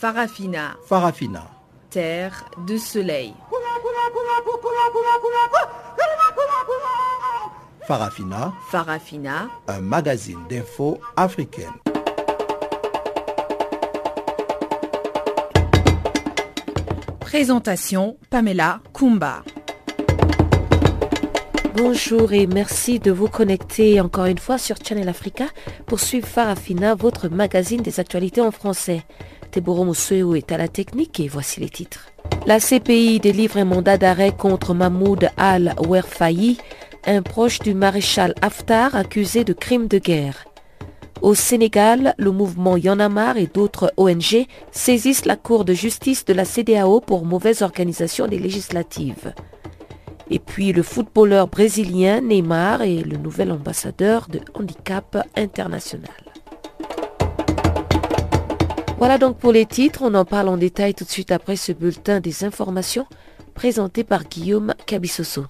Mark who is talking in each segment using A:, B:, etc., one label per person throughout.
A: Farafina.
B: Farafina.
A: Terre de soleil.
B: Farafina.
A: Farafina.
B: Un magazine d'infos africaine.
A: Présentation Pamela Kumba.
C: Bonjour et merci de vous connecter encore une fois sur Channel Africa pour suivre Farafina, votre magazine des actualités en français. Teboro est à la technique et voici les titres. La CPI délivre un mandat d'arrêt contre Mahmoud al-Werfayi, un proche du maréchal Haftar accusé de crimes de guerre. Au Sénégal, le mouvement Yanamar et d'autres ONG saisissent la Cour de justice de la CDAO pour mauvaise organisation des législatives. Et puis le footballeur brésilien Neymar est le nouvel ambassadeur de handicap international. Voilà donc pour les titres, on en parle en détail tout de suite après ce bulletin des informations présenté par Guillaume Cabissoso.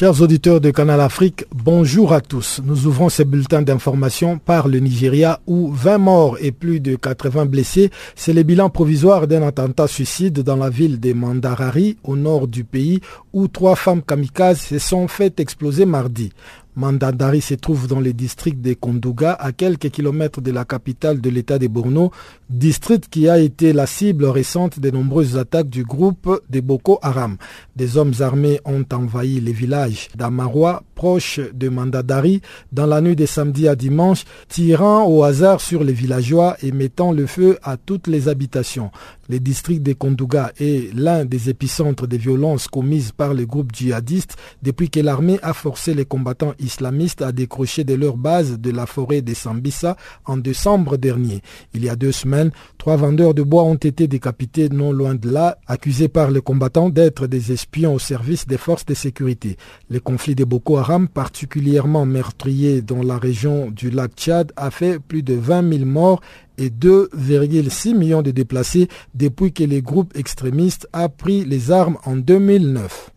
D: Chers auditeurs de Canal Afrique, bonjour à tous. Nous ouvrons ces bulletins d'information par le Nigeria où 20 morts et plus de 80 blessés, c'est le bilan provisoire d'un attentat suicide dans la ville de Mandarari au nord du pays où trois femmes kamikazes se sont fait exploser mardi. Mandandari se trouve dans le district de Kondouga, à quelques kilomètres de la capitale de l'État de Borno, district qui a été la cible récente de nombreuses attaques du groupe de Boko Haram. Des hommes armés ont envahi les villages d'Amarwa, proche de Mandadari, dans la nuit de samedi à dimanche, tirant au hasard sur les villageois et mettant le feu à toutes les habitations. Le district de Kondouga est l'un des épicentres des violences commises par les groupes djihadistes depuis que l'armée a forcé les combattants islamistes à décrocher de leur base de la forêt de Sambisa en décembre dernier. Il y a deux semaines, trois vendeurs de bois ont été décapités non loin de là, accusés par les combattants d'être des espions au service des forces de sécurité. Le conflit de Boko Haram, particulièrement meurtrier dans la région du lac Tchad, a fait plus de 20 000 morts et 2,6 millions de déplacés depuis que les groupes extrémistes a pris les armes en 2009.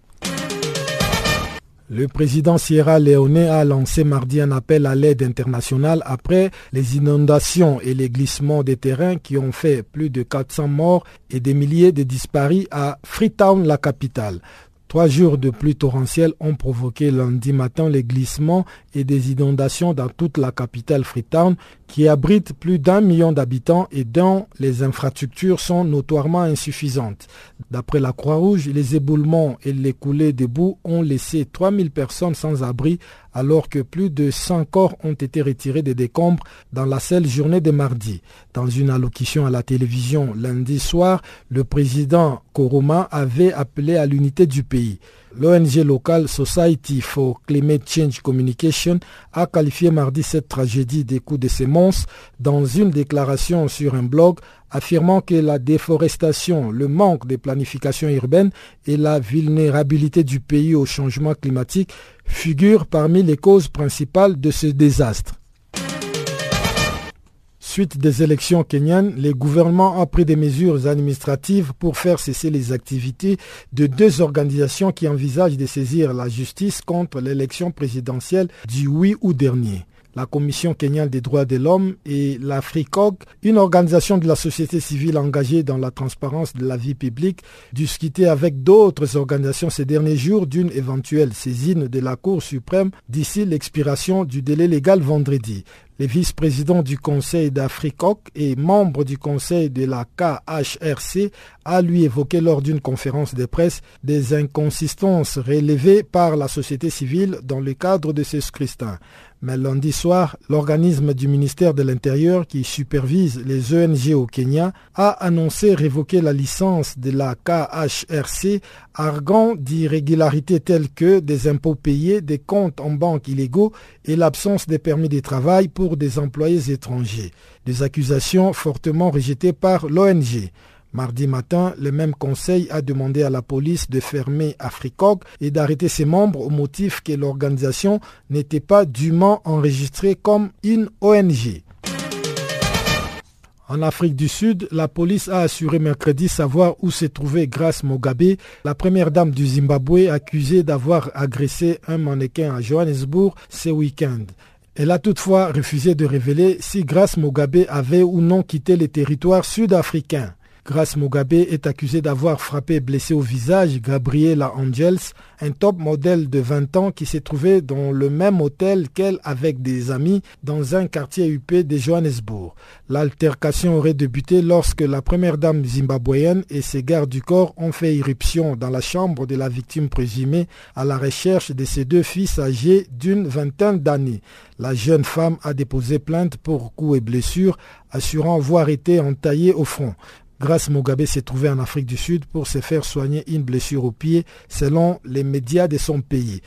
D: Le président Sierra Leone a lancé mardi un appel à l'aide internationale après les inondations et les glissements des terrains qui ont fait plus de 400 morts et des milliers de disparus à Freetown, la capitale. Trois jours de pluie torrentielle ont provoqué lundi matin les glissements et des inondations dans toute la capitale Freetown qui abrite plus d'un million d'habitants et dont les infrastructures sont notoirement insuffisantes. D'après la Croix-Rouge, les éboulements et les coulées de boue ont laissé 3000 personnes sans abri alors que plus de 100 corps ont été retirés des décombres dans la seule journée de mardi. Dans une allocution à la télévision lundi soir, le président Koroma avait appelé à l'unité du pays. L'ONG locale Society for Climate Change Communication a qualifié mardi cette tragédie des coups de semences dans une déclaration sur un blog affirmant que la déforestation, le manque de planification urbaine et la vulnérabilité du pays au changement climatique figurent parmi les causes principales de ce désastre. Suite des élections kenyanes, le gouvernement a pris des mesures administratives pour faire cesser les activités de deux organisations qui envisagent de saisir la justice contre l'élection présidentielle du 8 août dernier la Commission kenyane des droits de l'homme et l'AFRICOG, une organisation de la société civile engagée dans la transparence de la vie publique, discutait avec d'autres organisations ces derniers jours d'une éventuelle saisine de la Cour suprême d'ici l'expiration du délai légal vendredi. Le vice-président du Conseil d'Africoc et membre du Conseil de la KHRC a lui évoqué lors d'une conférence de presse des inconsistances relevées par la société civile dans le cadre de ce scrutin. Mais lundi soir, l'organisme du ministère de l'Intérieur qui supervise les ONG au Kenya a annoncé révoquer la licence de la KHRC, arguant d'irrégularités telles que des impôts payés, des comptes en banque illégaux et l'absence de permis de travail pour des employés étrangers. Des accusations fortement rejetées par l'ONG. Mardi matin, le même conseil a demandé à la police de fermer Africog et d'arrêter ses membres au motif que l'organisation n'était pas dûment enregistrée comme une ONG. En Afrique du Sud, la police a assuré mercredi savoir où se trouvait Grace Mugabe, la première dame du Zimbabwe accusée d'avoir agressé un mannequin à Johannesburg ce week-end. Elle a toutefois refusé de révéler si Grace Mugabe avait ou non quitté les territoires sud-africains. Grace Mugabe est accusée d'avoir frappé et blessé au visage Gabriela Angels, un top modèle de 20 ans qui s'est trouvé dans le même hôtel qu'elle avec des amis dans un quartier UP de Johannesburg. L'altercation aurait débuté lorsque la première dame zimbabwéenne et ses gardes du corps ont fait irruption dans la chambre de la victime présumée à la recherche de ses deux fils âgés d'une vingtaine d'années. La jeune femme a déposé plainte pour coups et blessures, assurant avoir été entaillée au front. Grace Mugabe s'est trouvé en Afrique du Sud pour se faire soigner une blessure au pied selon les médias de son pays.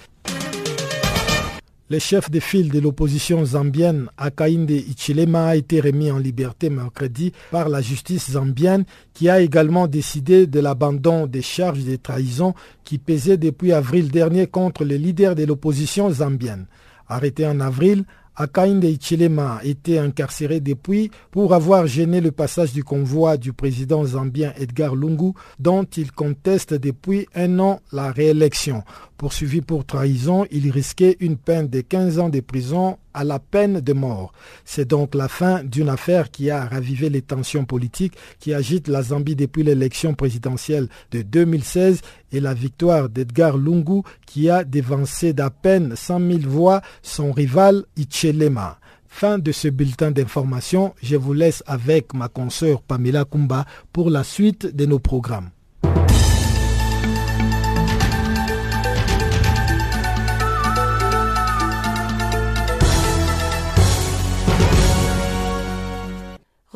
D: Le chef de file de l'opposition zambienne, Akainde Ichilema, a été remis en liberté mercredi par la justice zambienne qui a également décidé de l'abandon des charges de trahison qui pesaient depuis avril dernier contre les leaders de l'opposition zambienne. Arrêté en avril, Akainde Ichilema était incarcéré depuis pour avoir gêné le passage du convoi du président zambien Edgar Lungu dont il conteste depuis un an la réélection. Poursuivi pour trahison, il risquait une peine de 15 ans de prison à la peine de mort. C'est donc la fin d'une affaire qui a ravivé les tensions politiques qui agitent la Zambie depuis l'élection présidentielle de 2016 et la victoire d'Edgar Lungu qui a dévancé d'à peine 100 000 voix son rival Ichelema. Fin de ce bulletin d'information, je vous laisse avec ma consoeur Pamela Kumba pour la suite de nos programmes.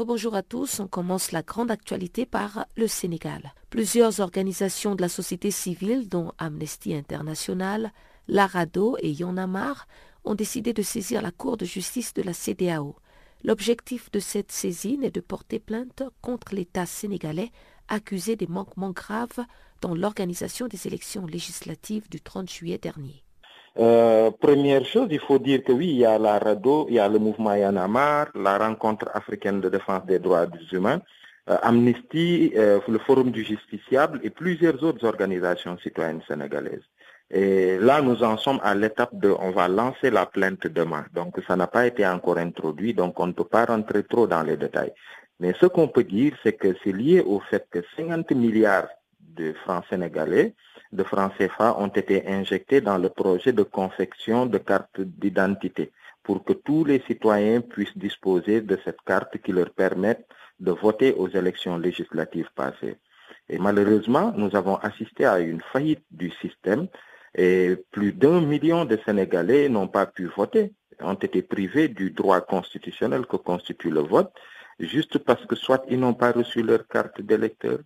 C: Bonjour à tous, on commence la grande actualité par le Sénégal. Plusieurs organisations de la société civile, dont Amnesty International, l'ARADO et Yonamar, ont décidé de saisir la Cour de justice de la CDAO. L'objectif de cette saisine est de porter plainte contre l'État sénégalais accusé des manquements graves dans l'organisation des élections législatives du 30 juillet dernier.
E: Euh, première chose, il faut dire que oui, il y a la RADO, il y a le mouvement Yanamar, la rencontre africaine de défense des droits humains, euh, Amnesty, euh, le Forum du Justiciable et plusieurs autres organisations citoyennes sénégalaises. Et là, nous en sommes à l'étape de, on va lancer la plainte demain. Donc, ça n'a pas été encore introduit, donc on ne peut pas rentrer trop dans les détails. Mais ce qu'on peut dire, c'est que c'est lié au fait que 50 milliards de francs sénégalais de francs CFA ont été injectés dans le projet de confection de cartes d'identité pour que tous les citoyens puissent disposer de cette carte qui leur permette de voter aux élections législatives passées. Et malheureusement, nous avons assisté à une faillite du système et plus d'un million de Sénégalais n'ont pas pu voter, ont été privés du droit constitutionnel que constitue le vote, juste parce que soit ils n'ont pas reçu leur carte d'électeur,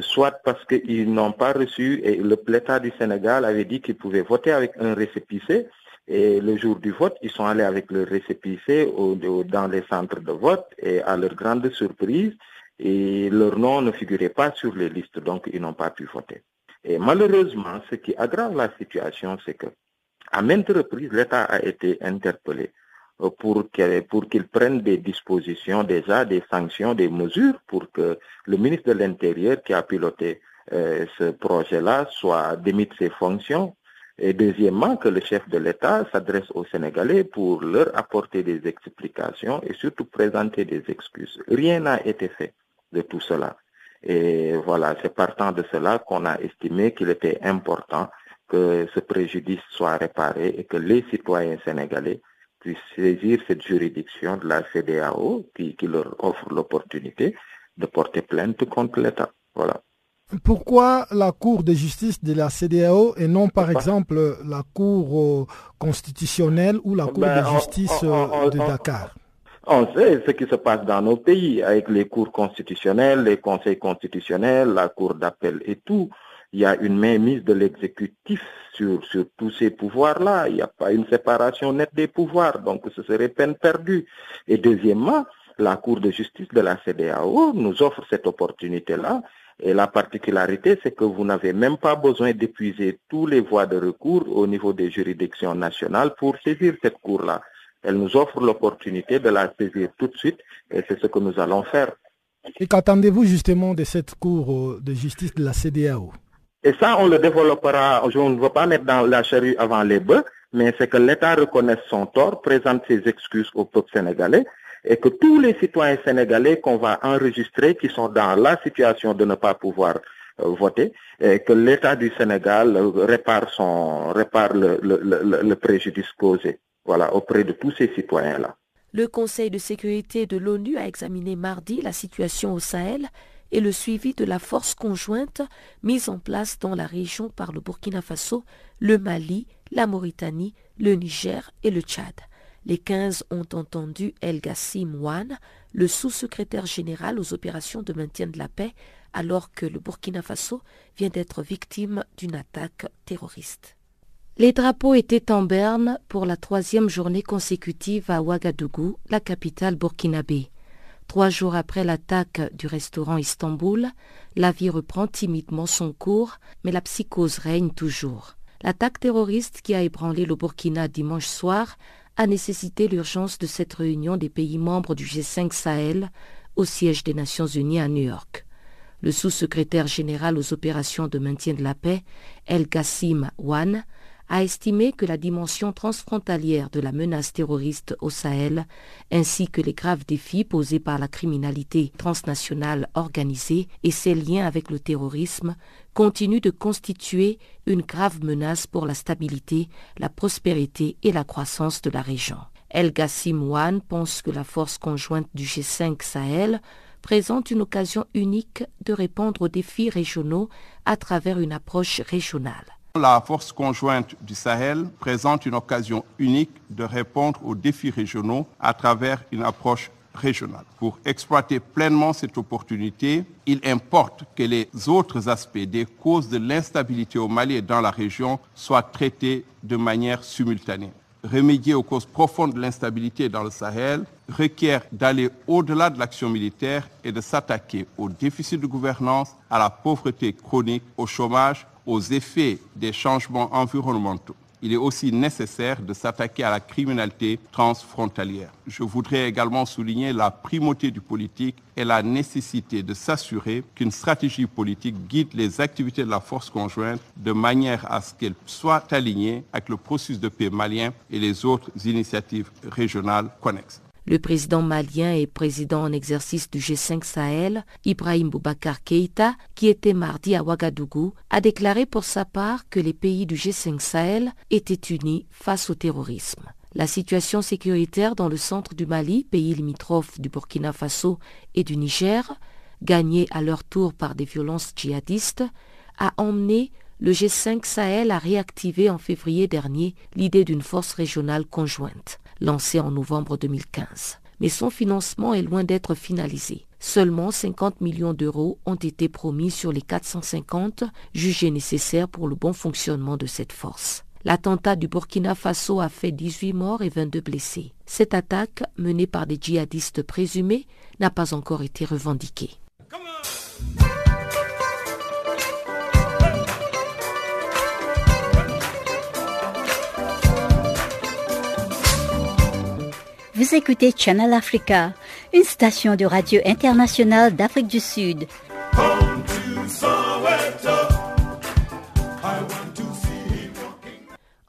E: soit parce qu'ils n'ont pas reçu, et le plétat du Sénégal avait dit qu'ils pouvaient voter avec un récépissé, et le jour du vote, ils sont allés avec le récépissé dans les centres de vote, et à leur grande surprise, et leur nom ne figurait pas sur les listes, donc ils n'ont pas pu voter. Et malheureusement, ce qui aggrave la situation, c'est que à maintes reprises, l'État a été interpellé euh, pour qu'il prenne des dispositions déjà, des sanctions, des mesures pour que le ministre de l'Intérieur qui a piloté euh, ce projet-là soit démis de ses fonctions. Et deuxièmement, que le chef de l'État s'adresse aux Sénégalais pour leur apporter des explications et surtout présenter des excuses. Rien n'a été fait de tout cela. Et voilà, c'est partant de cela qu'on a estimé qu'il était important que ce préjudice soit réparé et que les citoyens sénégalais saisir cette juridiction de la CDAO qui, leur offre l'opportunité de porter plainte contre l'État. Voilà.
D: Pourquoi la Cour de justice de la CDAO et non par exemple la Cour euh, constitutionnelle ou la Cour de ben, justice euh, de Dakar?
E: on sait ce qui se passe dans nos pays avec les cours constitutionnels, les conseils constitutionnels, la Cour d'appel et tout il y a une mainmise de l'exécutif sur, sur tous ces pouvoirs-là. Il n'y a pas une séparation nette des pouvoirs, donc ce serait peine perdue. Et deuxièmement, la Cour de justice de la CDAO nous offre cette opportunité-là. Et la particularité, c'est que vous n'avez même pas besoin d'épuiser tous les voies de recours au niveau des juridictions nationales pour saisir cette Cour-là. Elle nous offre l'opportunité de la saisir tout de suite et c'est ce que nous allons faire.
D: Et qu'attendez-vous justement de cette Cour de justice de la CDAO
E: Et ça, on le développera, je ne veux pas mettre dans la charrue avant les bœufs, mais c'est que l'État reconnaisse son tort, présente ses excuses au peuple sénégalais et que tous les citoyens sénégalais qu'on va enregistrer qui sont dans la situation de ne pas pouvoir euh, voter, et que l'État du Sénégal euh, répare le, le préjudice causé voilà, auprès de tous ces citoyens-là.
C: Le Conseil de sécurité de l'ONU a examiné mardi la situation au Sahel et le suivi de la force conjointe mise en place dans la région par le Burkina Faso, le Mali, la Mauritanie, le Niger et le Tchad. Les 15 ont entendu El Gassim Wan, le sous-secrétaire général aux opérations de maintien de la paix, alors que le Burkina Faso vient d'être victime d'une attaque terroriste. Les drapeaux étaient en berne pour la troisième journée consécutive à Ouagadougou, la capitale burkinabé. Trois jours après l'attaque du restaurant Istanbul, la vie reprend timidement son cours, mais la psychose règne toujours. L'attaque terroriste qui a ébranlé le Burkina dimanche soir a nécessité l'urgence de cette réunion des pays membres du G5 Sahel au siège des Nations Unies à New York. Le sous-secrétaire général aux opérations de maintien de la paix, El Gassim Wan, a estimé que la dimension transfrontalière de la menace terroriste au Sahel, ainsi que les graves défis posés par la criminalité transnationale organisée et ses liens avec le terrorisme, continuent de constituer une grave menace pour la stabilité, la prospérité et la croissance de la région. El Gassim Wan pense que la force conjointe du G5 Sahel présente une occasion unique de répondre aux défis régionaux à travers une approche régionale.
F: La force conjointe du Sahel présente une occasion unique de répondre aux défis régionaux à travers une approche régionale. Pour exploiter pleinement cette opportunité, il importe que les autres aspects des causes de l'instabilité au Mali et dans la région soient traités de manière simultanée. Remédier aux causes profondes de l'instabilité dans le Sahel requiert d'aller au-delà de l'action militaire et de s'attaquer au déficit de gouvernance, à la pauvreté chronique, au chômage, aux effets des changements environnementaux. Il est aussi nécessaire de s'attaquer à la criminalité transfrontalière. Je voudrais également souligner la primauté du politique et la nécessité de s'assurer qu'une stratégie politique guide les activités de la force conjointe de manière à ce qu'elle soit alignée avec le processus de paix malien et les autres initiatives régionales connexes.
C: Le président malien et président en exercice du G5 Sahel, Ibrahim Boubacar Keïta, qui était mardi à Ouagadougou, a déclaré pour sa part que les pays du G5 Sahel étaient unis face au terrorisme. La situation sécuritaire dans le centre du Mali, pays limitrophe du Burkina Faso et du Niger, gagnée à leur tour par des violences djihadistes, a emmené le G5 Sahel à réactiver en février dernier l'idée d'une force régionale conjointe lancé en novembre 2015. Mais son financement est loin d'être finalisé. Seulement 50 millions d'euros ont été promis sur les 450 jugés nécessaires pour le bon fonctionnement de cette force. L'attentat du Burkina Faso a fait 18 morts et 22 blessés. Cette attaque, menée par des djihadistes présumés, n'a pas encore été revendiquée.
G: Vous écoutez Channel Africa, une station de radio internationale d'Afrique du Sud.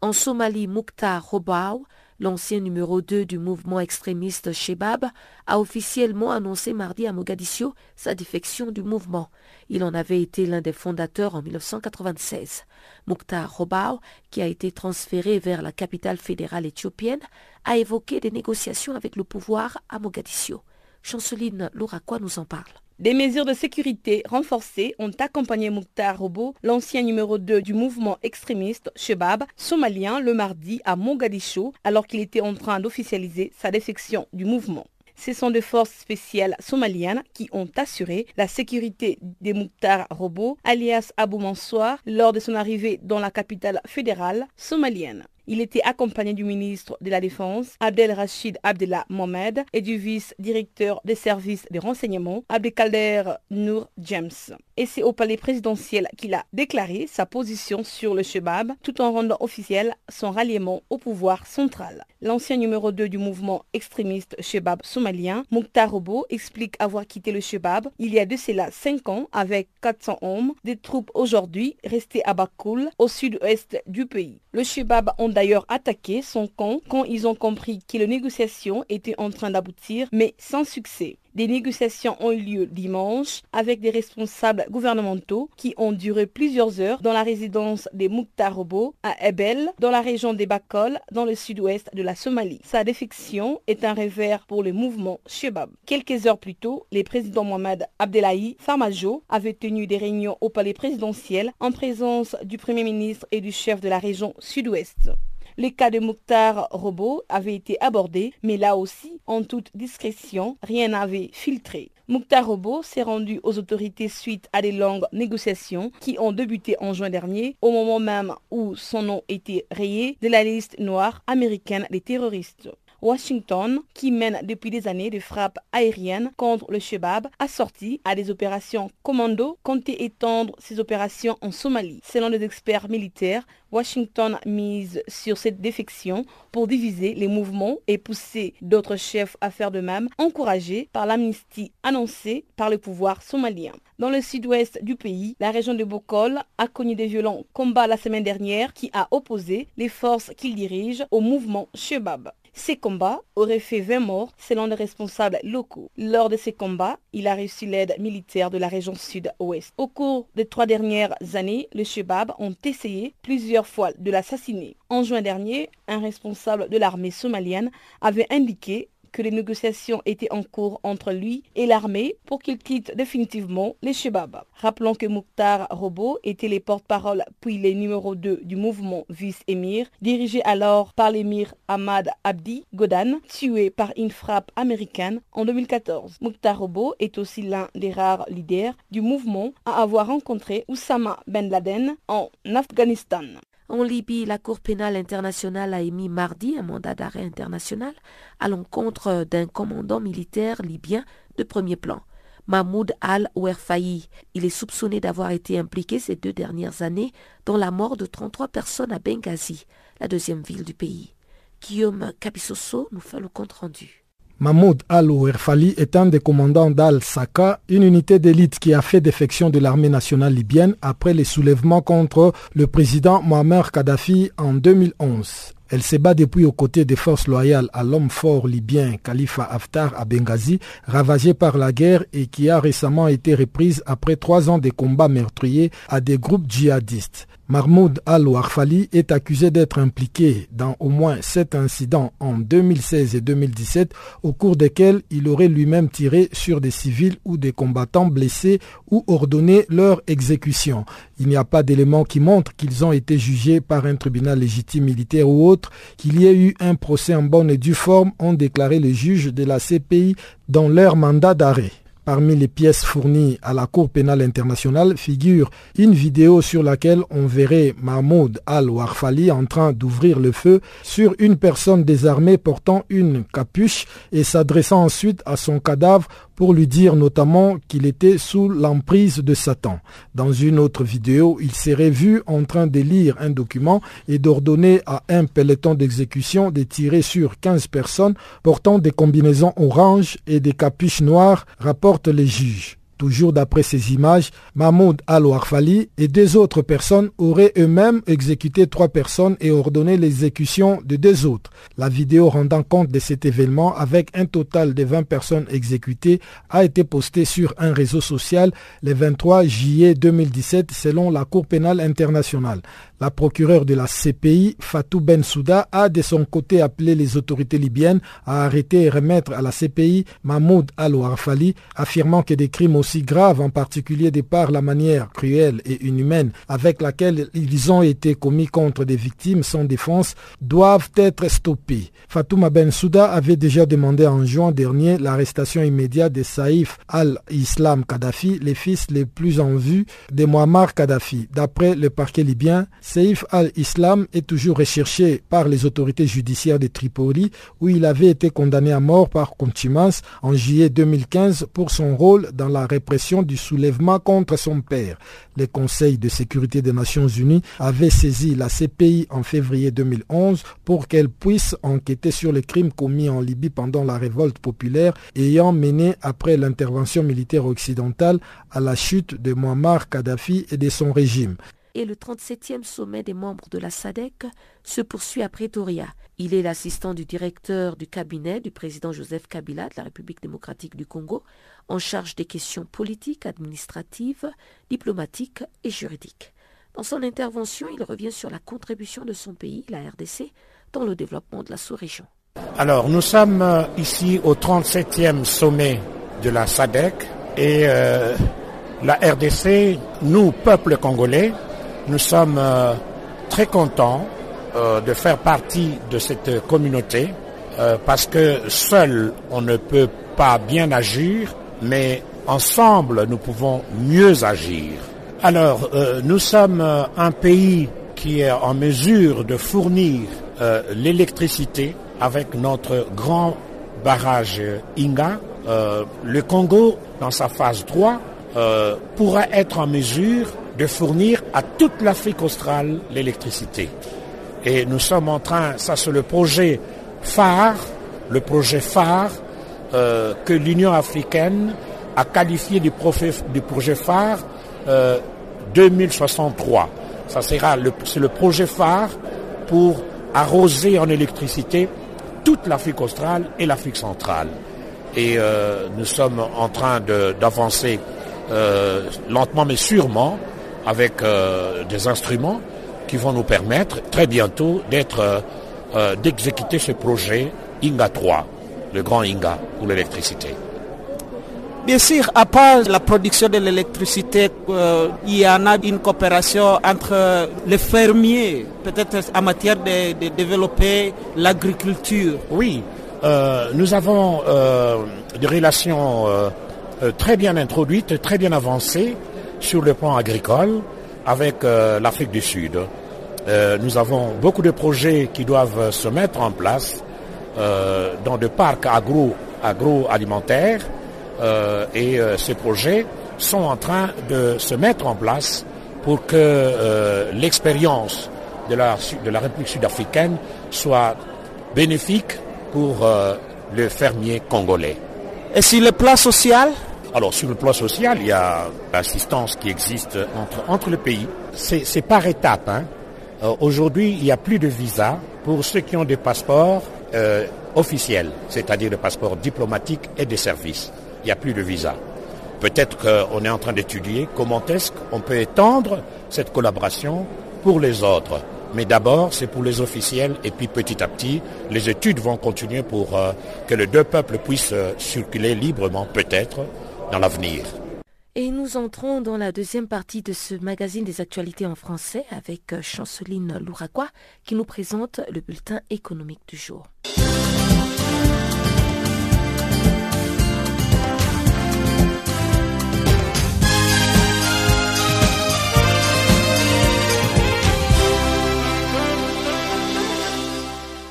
C: En Somalie, Mukhtar Robaou, l'ancien numéro 2 du mouvement extrémiste Shebab, a officiellement annoncé mardi à Mogadiscio sa défection du mouvement. Il en avait été l'un des fondateurs en 1996. Mukhtar Robaou, qui a été transféré vers la capitale fédérale éthiopienne, a évoqué des négociations avec le pouvoir à Mogadiscio. Chanceline Louraquois nous en parle.
H: Des mesures de sécurité renforcées ont accompagné Mokhtar Robo, l'ancien numéro 2 du mouvement extrémiste Shebab, somalien, le mardi à Mogadiscio, alors qu'il était en train d'officialiser sa défection du mouvement. Ce sont des forces spéciales somaliennes qui ont assuré la sécurité des Mokhtar Robo, alias Abou Mansour, lors de son arrivée dans la capitale fédérale somalienne. Il était accompagné du ministre de la Défense, Abdel Rachid Abdellah Mohamed, et du vice-directeur des services de renseignement, Abdelkader Nour James. Et c'est au palais présidentiel qu'il a déclaré sa position sur le Shebab, tout en rendant officiel son ralliement au pouvoir central. L'ancien numéro 2 du mouvement extrémiste Shebab somalien, Mokhtar Robo, explique avoir quitté le Shebab il y a de cela 5 ans avec 400 hommes, des troupes aujourd'hui restées à Bakoul, au sud-ouest du pays. Le Shebab ont d'ailleurs attaqué son camp quand ils ont compris que les négociations étaient en train d'aboutir, mais sans succès. Des négociations ont eu lieu dimanche avec des responsables gouvernementaux qui ont duré plusieurs heures dans la résidence des Robo à Ebel, dans la région des Bakol, dans le sud-ouest de la Somalie. Sa défection est un revers pour le mouvement Shebab. Quelques heures plus tôt, le président Mohamed Abdelahi Farmajo avait tenu des réunions au palais présidentiel en présence du premier ministre et du chef de la région sud-ouest. Le cas de Mokhtar Robo avait été abordé, mais là aussi, en toute discrétion, rien n'avait filtré. Mokhtar Robo s'est rendu aux autorités suite à des longues négociations qui ont débuté en juin dernier, au moment même où son nom était rayé de la liste noire américaine des terroristes. Washington, qui mène depuis des années des frappes aériennes contre le Shebab, a sorti à des opérations commando, comptait étendre ses opérations en Somalie. Selon les experts militaires, Washington mise sur cette défection pour diviser les mouvements et pousser d'autres chefs à faire de même, encouragés par l'amnistie annoncée par le pouvoir somalien. Dans le sud-ouest du pays, la région de Bokol a connu des violents combats la semaine dernière qui a opposé les forces qu'il dirige au mouvement Shebab. Ces combats auraient fait 20 morts selon les responsables locaux. Lors de ces combats, il a reçu l'aide militaire de la région sud-ouest. Au cours des trois dernières années, les Shebab ont essayé plusieurs fois de l'assassiner. En juin dernier, un responsable de l'armée somalienne avait indiqué les négociations étaient en cours entre lui et l'armée pour qu'il quitte définitivement les Shebab. Rappelons que Mokhtar Robo était les porte-parole puis les numéro 2 du mouvement Vice-Émir, dirigé alors par l'émir Ahmad Abdi Godan, tué par une frappe américaine en 2014. Mokhtar Robo est aussi l'un des rares leaders du mouvement à avoir rencontré Oussama Ben Laden en Afghanistan.
C: En Libye, la Cour pénale internationale a émis mardi un mandat d'arrêt international à l'encontre d'un commandant militaire libyen de premier plan, Mahmoud al-Ouerfaï. Il est soupçonné d'avoir été impliqué ces deux dernières années dans la mort de 33 personnes à Benghazi, la deuxième ville du pays. Guillaume Capissoso nous fait le compte rendu.
D: Mahmoud al-Ouerfali est un des commandants d'Al-Saka, une unité d'élite qui a fait défection de l'armée nationale libyenne après les soulèvements contre le président Mohamed Kadhafi en 2011. Elle se bat depuis aux côtés des forces loyales à l'homme fort libyen Khalifa Haftar à Benghazi, ravagé par la guerre et qui a récemment été reprise après trois ans de combats meurtriers à des groupes djihadistes. Mahmoud al-Warfali est accusé d'être impliqué dans au moins sept incidents en 2016 et 2017 au cours desquels il aurait lui-même tiré sur des civils ou des combattants blessés ou ordonné leur exécution. Il n'y a pas d'éléments qui montrent qu'ils ont été jugés par un tribunal légitime militaire ou autre, qu'il y ait eu un procès en bonne et due forme, ont déclaré les juges de la CPI dans leur mandat d'arrêt. Parmi les pièces fournies à la Cour pénale internationale figure une vidéo sur laquelle on verrait Mahmoud al-Warfali en train d'ouvrir le feu sur une personne désarmée portant une capuche et s'adressant ensuite à son cadavre pour lui dire notamment qu'il était sous l'emprise de Satan. Dans une autre vidéo, il serait vu en train de lire un document et d'ordonner à un peloton d'exécution de tirer sur 15 personnes portant des combinaisons oranges et des capuches noires, rapportent les juges. Toujours d'après ces images, Mahmoud al-Warfali et deux autres personnes auraient eux-mêmes exécuté trois personnes et ordonné l'exécution de deux autres. La vidéo rendant compte de cet événement avec un total de 20 personnes exécutées a été postée sur un réseau social le 23 juillet 2017 selon la Cour pénale internationale. La procureure de la CPI, Fatou Bensouda, a de son côté appelé les autorités libyennes à arrêter et remettre à la CPI Mahmoud al-Warfali, affirmant que des crimes aussi graves, en particulier de par la manière cruelle et inhumaine avec laquelle ils ont été commis contre des victimes sans défense, doivent être stoppés. Fatouma Bensouda avait déjà demandé en juin dernier l'arrestation immédiate de Saïf al-Islam Kadhafi, les fils les plus en vue de Muammar Kadhafi. D'après le parquet libyen, Saïf al-Islam est toujours recherché par les autorités judiciaires de Tripoli où il avait été condamné à mort par contumace en juillet 2015 pour son rôle dans la répression du soulèvement contre son père. Le Conseil de sécurité des Nations Unies avait saisi la CPI en février 2011 pour qu'elle puisse enquêter sur les crimes commis en Libye pendant la révolte populaire ayant mené après l'intervention militaire occidentale à la chute de Muammar Kadhafi et de son régime
C: et le 37e sommet des membres de la SADEC se poursuit à Pretoria. Il est l'assistant du directeur du cabinet du président Joseph Kabila de la République démocratique du Congo, en charge des questions politiques, administratives, diplomatiques et juridiques. Dans son intervention, il revient sur la contribution de son pays, la RDC, dans le développement de la sous-région.
I: Alors, nous sommes euh, ici au 37e sommet de la SADEC et euh, la RDC, nous, peuple congolais, nous sommes euh, très contents euh, de faire partie de cette communauté euh, parce que seul on ne peut pas bien agir, mais ensemble nous pouvons mieux agir. Alors nous sommes un pays qui est en mesure de fournir l'électricité avec notre grand barrage Inga. le Congo, dans sa phase 3, pourra être en mesure de fournir à toute l'Afrique australe l'électricité. Et nous sommes en train, ça c'est le projet phare, le projet phare euh, que l'Union africaine a qualifié du, projet phare 2063. Euh, ça sera c'est le projet phare pour arroser en électricité toute l'Afrique australe et l'Afrique centrale. Et euh, nous sommes en train d'avancer lentement mais sûrement avec euh, des instruments qui vont nous permettre très bientôt d'être, euh, euh, d'exécuter ce projet INGA 3, le grand INGA pour l'électricité.
J: Bien sûr, à part la production de l'électricité, il y en a une coopération entre les fermiers, peut-être en matière de, développer l'agriculture.
I: Oui, nous avons des relations très bien introduites, très bien avancées sur le plan agricole avec euh, l'Afrique du Sud. Euh, nous avons beaucoup de projets qui doivent se mettre en place euh, dans des parcs agro, agroalimentaires et ces projets sont en train de se mettre en place pour que l'expérience de la, de la République sud-africaine soit bénéfique pour le fermier congolais.
J: Et sur le plan social
I: alors sur le plan social, il y a l'assistance qui existe entre, entre les pays. C'est par étapes. Hein. Euh, aujourd'hui, il n'y a plus de visa pour ceux qui ont des passeports euh, officiels, c'est-à-dire des passeports diplomatiques et des services. Il n'y a plus de visa. Peut-être qu'on est en train d'étudier comment est-ce qu'on peut étendre cette collaboration pour les autres. Mais d'abord, c'est pour les officiels et puis petit à petit, les études vont continuer pour euh, que les deux peuples puissent circuler librement, peut-être,
C: Et nous entrons dans la deuxième partie de ce magazine des actualités en français avec euh, Chanceline Louraquois qui nous présente le bulletin économique du jour.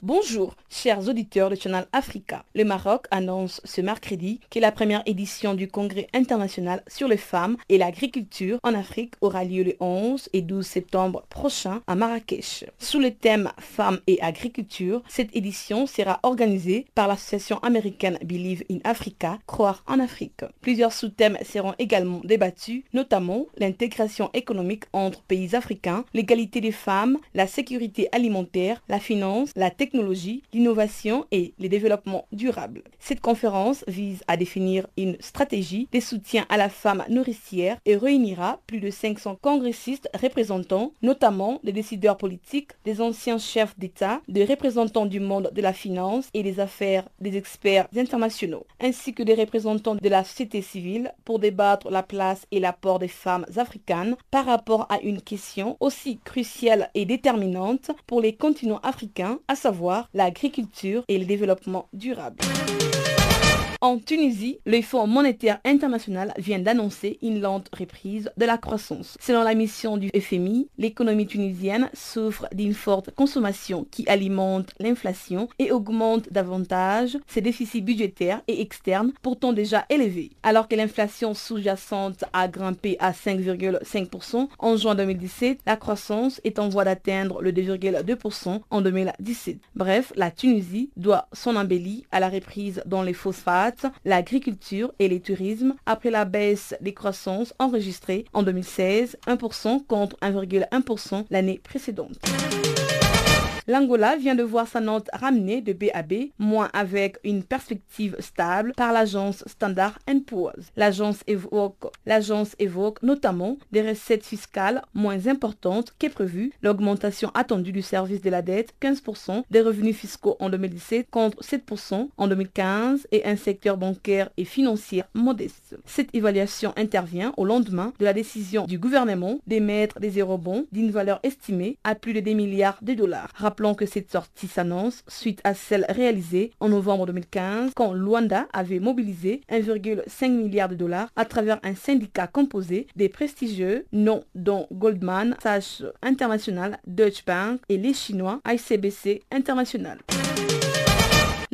H: Bonjour, chers auditeurs de Channel Africa. Le Maroc annonce ce mercredi que la première édition du Congrès international sur les femmes et l'agriculture en Afrique aura lieu le 11 et 12 septembre prochain à Marrakech. Sous le thème Femmes et agriculture, cette édition sera organisée par l'association américaine Believe in Africa, Croire en Afrique. Plusieurs sous-thèmes seront également débattus, notamment l'intégration économique entre pays africains, l'égalité des femmes, la sécurité alimentaire, la finance, la technologie, l'innovation et les développements durables. Cette conférence vise à définir une stratégie de soutien à la femme nourricière et réunira plus de 500 congressistes représentants, notamment des décideurs politiques, des anciens chefs d'État, des représentants du monde de la finance et des affaires, des experts internationaux, ainsi que des représentants de la société civile pour débattre la place et l'apport des femmes africaines par rapport à une question aussi cruciale et déterminante pour les continents africains, à savoir l'agriculture et le développement durable. En Tunisie, le Fonds monétaire international vient d'annoncer une lente reprise de la croissance. Selon la mission du FMI, l'économie tunisienne souffre d'une forte consommation qui alimente l'inflation et augmente davantage ses déficits budgétaires et externes pourtant déjà élevés. Alors que l'inflation sous-jacente a grimpé à 5,5% en juin 2017, la croissance est en voie d'atteindre le 2,2% en 2017. Bref, la Tunisie doit son embellie à la reprise dans les phosphates l'agriculture et les tourismes après la baisse des croissances enregistrées en 2016, 1% contre 1,1% l'année précédente. L'Angola vient de voir sa note ramenée de B à B, moins avec une perspective stable par l'agence Standard Poor's. L'agence évoque, évoque notamment des recettes fiscales moins importantes qu'est prévu, l'augmentation attendue du service de la dette, 15% des revenus fiscaux en 2017 contre 7% en 2015 et un secteur bancaire et financier modeste. Cette évaluation intervient au lendemain de la décision du gouvernement d'émettre des eurobonds d'une valeur estimée à plus de 10 milliards de dollars. Rappelons que cette sortie s'annonce suite à celle réalisée en novembre 2015 quand Luanda avait mobilisé 1,5 milliard de dollars à travers un syndicat composé des prestigieux noms dont Goldman, Sachs International, Deutsche Bank et les Chinois ICBC International.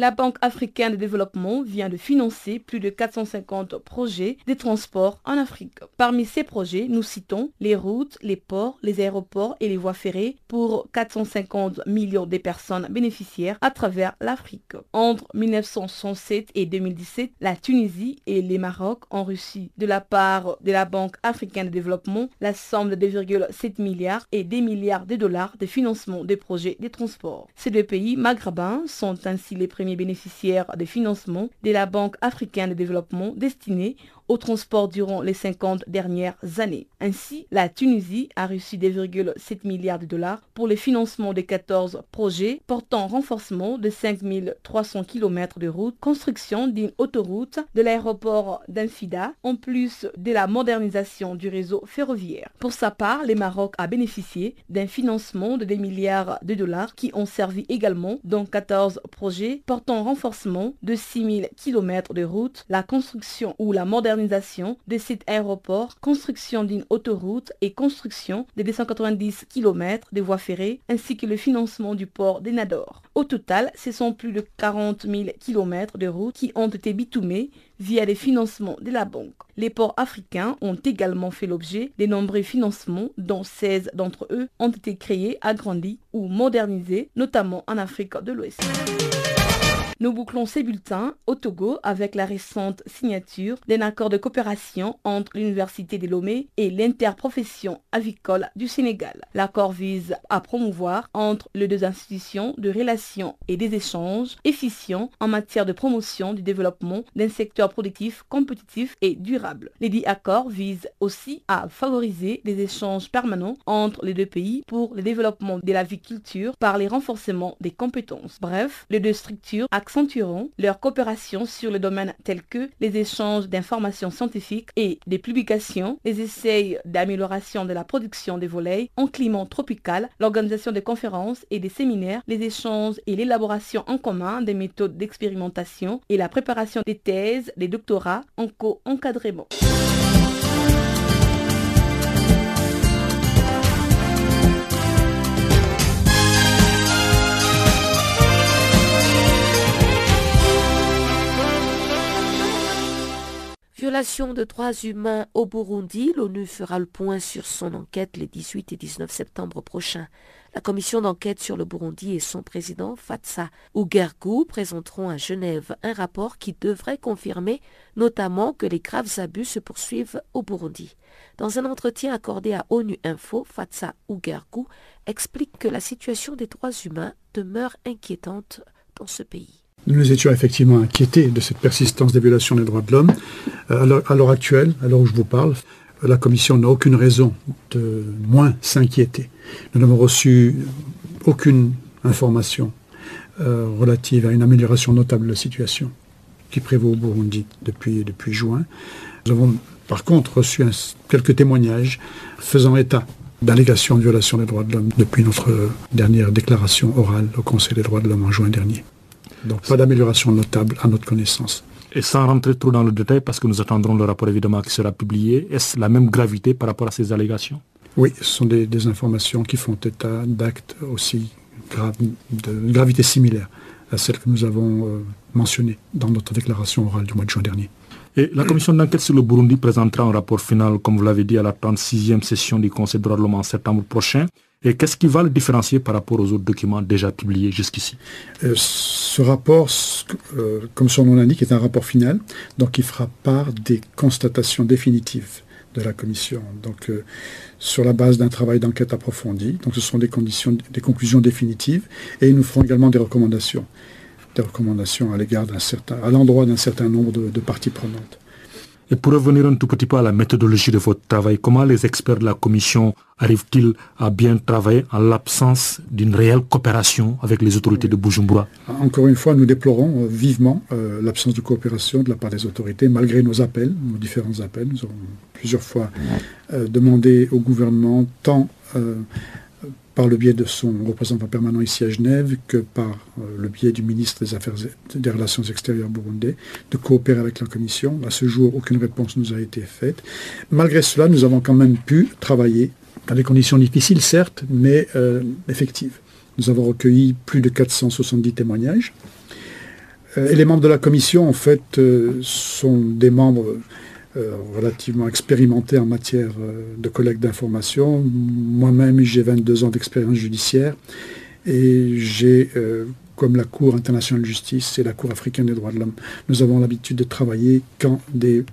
H: La Banque africaine de développement vient de financer plus de 450 projets de transport en Afrique. Parmi ces projets, nous citons les routes, les ports, les aéroports et les voies ferrées pour 450 millions de personnes bénéficiaires à travers l'Afrique. Entre 1967 et 2017, la Tunisie et les Maroc ont reçu de la part de la Banque africaine de développement la somme de 2,7 milliards et des milliards de dollars de financement des projets de transport. Ces deux pays maghrébins sont ainsi les premiers bénéficiaires des financements de la Banque africaine de développement destinés au transport durant les 50 dernières années. Ainsi, la Tunisie a reçu 2,7 milliards de dollars pour le financement de 14 projets portant renforcement de 5300 km de routes, construction d'une autoroute de l'aéroport d'Anfida, en plus de la modernisation du réseau ferroviaire. Pour sa part, le Maroc a bénéficié d'un financement de 2 milliards de dollars qui ont servi également dans 14 projets portant renforcement de 6000 km de routes, la construction ou la modernisation de sites aéroports, construction d'une autoroute et construction de 290 km de voies ferrées, ainsi que le financement du port d'Enador. Au total, ce sont plus de 40 000 km de routes qui ont été bitumés via les financements de la banque. Les ports africains ont également fait l'objet de nombreux financements, dont 16 d'entre eux ont été créés, agrandis ou modernisés, notamment en Afrique de l'Ouest. Nous bouclons ces bulletins au Togo avec la récente signature d'un accord de coopération entre l'Université de Lomé et l'interprofession avicole du Sénégal. L'accord vise à promouvoir entre les deux institutions de relations et des échanges efficients en matière de promotion du développement d'un secteur productif, compétitif et durable. Les dix accords visent aussi à favoriser des échanges permanents entre les deux pays pour le développement de l'aviculture par les renforcements des compétences. Bref, les deux structures accentueront leur coopération sur le domaine tels que les échanges d'informations scientifiques et des publications, les essais d'amélioration de la production des volailles en climat tropical, l'organisation des conférences et des séminaires, les échanges et l'élaboration en commun des méthodes d'expérimentation et la préparation des thèses, des doctorats en co-encadrement.
C: Violation de droits humains au Burundi, l'ONU fera le point sur son enquête les 18 et 19 septembre prochains. La commission d'enquête sur le Burundi et son président Fatsa Ougergou présenteront à Genève un rapport qui devrait confirmer notamment que les graves abus se poursuivent au Burundi. Dans un entretien accordé à ONU Info, Fatsa Ougergou explique que la situation des droits humains demeure inquiétante dans ce pays.
K: Nous étions effectivement inquiétés de cette persistance des violations des droits de l'homme. Euh, à l'heure actuelle, à l'heure où je vous parle, la Commission n'a aucune raison de moins s'inquiéter. Nous n'avons reçu aucune information euh, relative à une amélioration notable de la situation qui prévaut au Burundi depuis, depuis juin. Nous avons par contre reçu quelques témoignages faisant état d'allégations de violation des droits de l'homme depuis notre dernière déclaration orale au Conseil des droits de l'homme en juin dernier. Donc pas d'amélioration notable à notre connaissance.
L: Et sans rentrer trop dans le détail, parce que nous attendrons le rapport évidemment qui sera publié, est-ce la même gravité par rapport à ces allégations?
K: Oui, ce sont des, informations qui font état d'actes aussi de gravité similaire à celle que nous avons euh, mentionnée dans notre déclaration orale du mois de juin dernier.
L: Et la commission d'enquête sur le Burundi présentera un rapport final, comme vous l'avez dit, à la 36e session du Conseil de droits de l'homme en septembre prochain. Et qu'est-ce qui va le différencier par rapport aux autres documents déjà publiés jusqu'ici?
K: Euh, Ce rapport, euh, comme son nom l'indique, est un rapport final, donc il fera part des constatations définitives de la commission. Donc, euh, sur la base d'un travail d'enquête approfondi. Donc, ce sont des, conditions, des conclusions définitives. Et nous ferons également des recommandations. Des recommandations à l'égard d'un certain, à l'endroit d'un certain nombre de parties prenantes.
L: Et pour revenir un tout petit peu à la méthodologie de votre travail, comment les experts de la Commission arrivent-ils à bien travailler en l'absence d'une réelle coopération avec les autorités de Bujumbura?
K: Encore une fois, nous déplorons euh, vivement euh, l'absence de coopération de la part des autorités, malgré nos appels, nos différents appels. Nous avons plusieurs fois euh, demandé au gouvernement tant par le biais de son représentant permanent ici à Genève que par euh, le biais du ministre des Affaires des Relations extérieures burundais de coopérer avec la Commission. À ce jour, aucune réponse nous a été faite. Malgré cela, nous avons quand même pu travailler dans des conditions difficiles, certes, mais euh, effectives. Nous avons recueilli plus de 470 témoignages. Euh, et les membres de la Commission, en fait, sont des membres euh, relativement expérimenté en matière euh, de collecte d'informations. Moi-même, j'ai 22 ans d'expérience judiciaire et j'ai, euh, comme la Cour internationale de justice et la Cour africaine des droits de l'homme, nous avons l'habitude de travailler quand des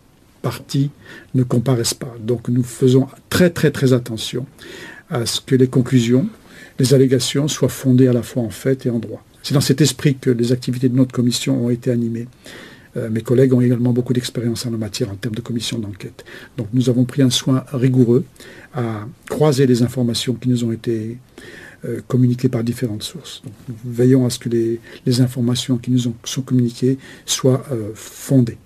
K: parties ne comparaissent pas. Donc nous faisons très très très attention à ce que les conclusions, les allégations soient fondées à la fois en fait et en droit. C'est dans cet esprit que les activités de notre commission ont été animées. Euh, mes collègues ont également beaucoup d'expérience en la matière en termes de commission d'enquête. Donc nous avons pris un soin rigoureux à croiser les informations qui nous ont été euh, communiquées par différentes sources. nous veillons à ce que les, informations qui nous sont communiquées soient euh, fondées.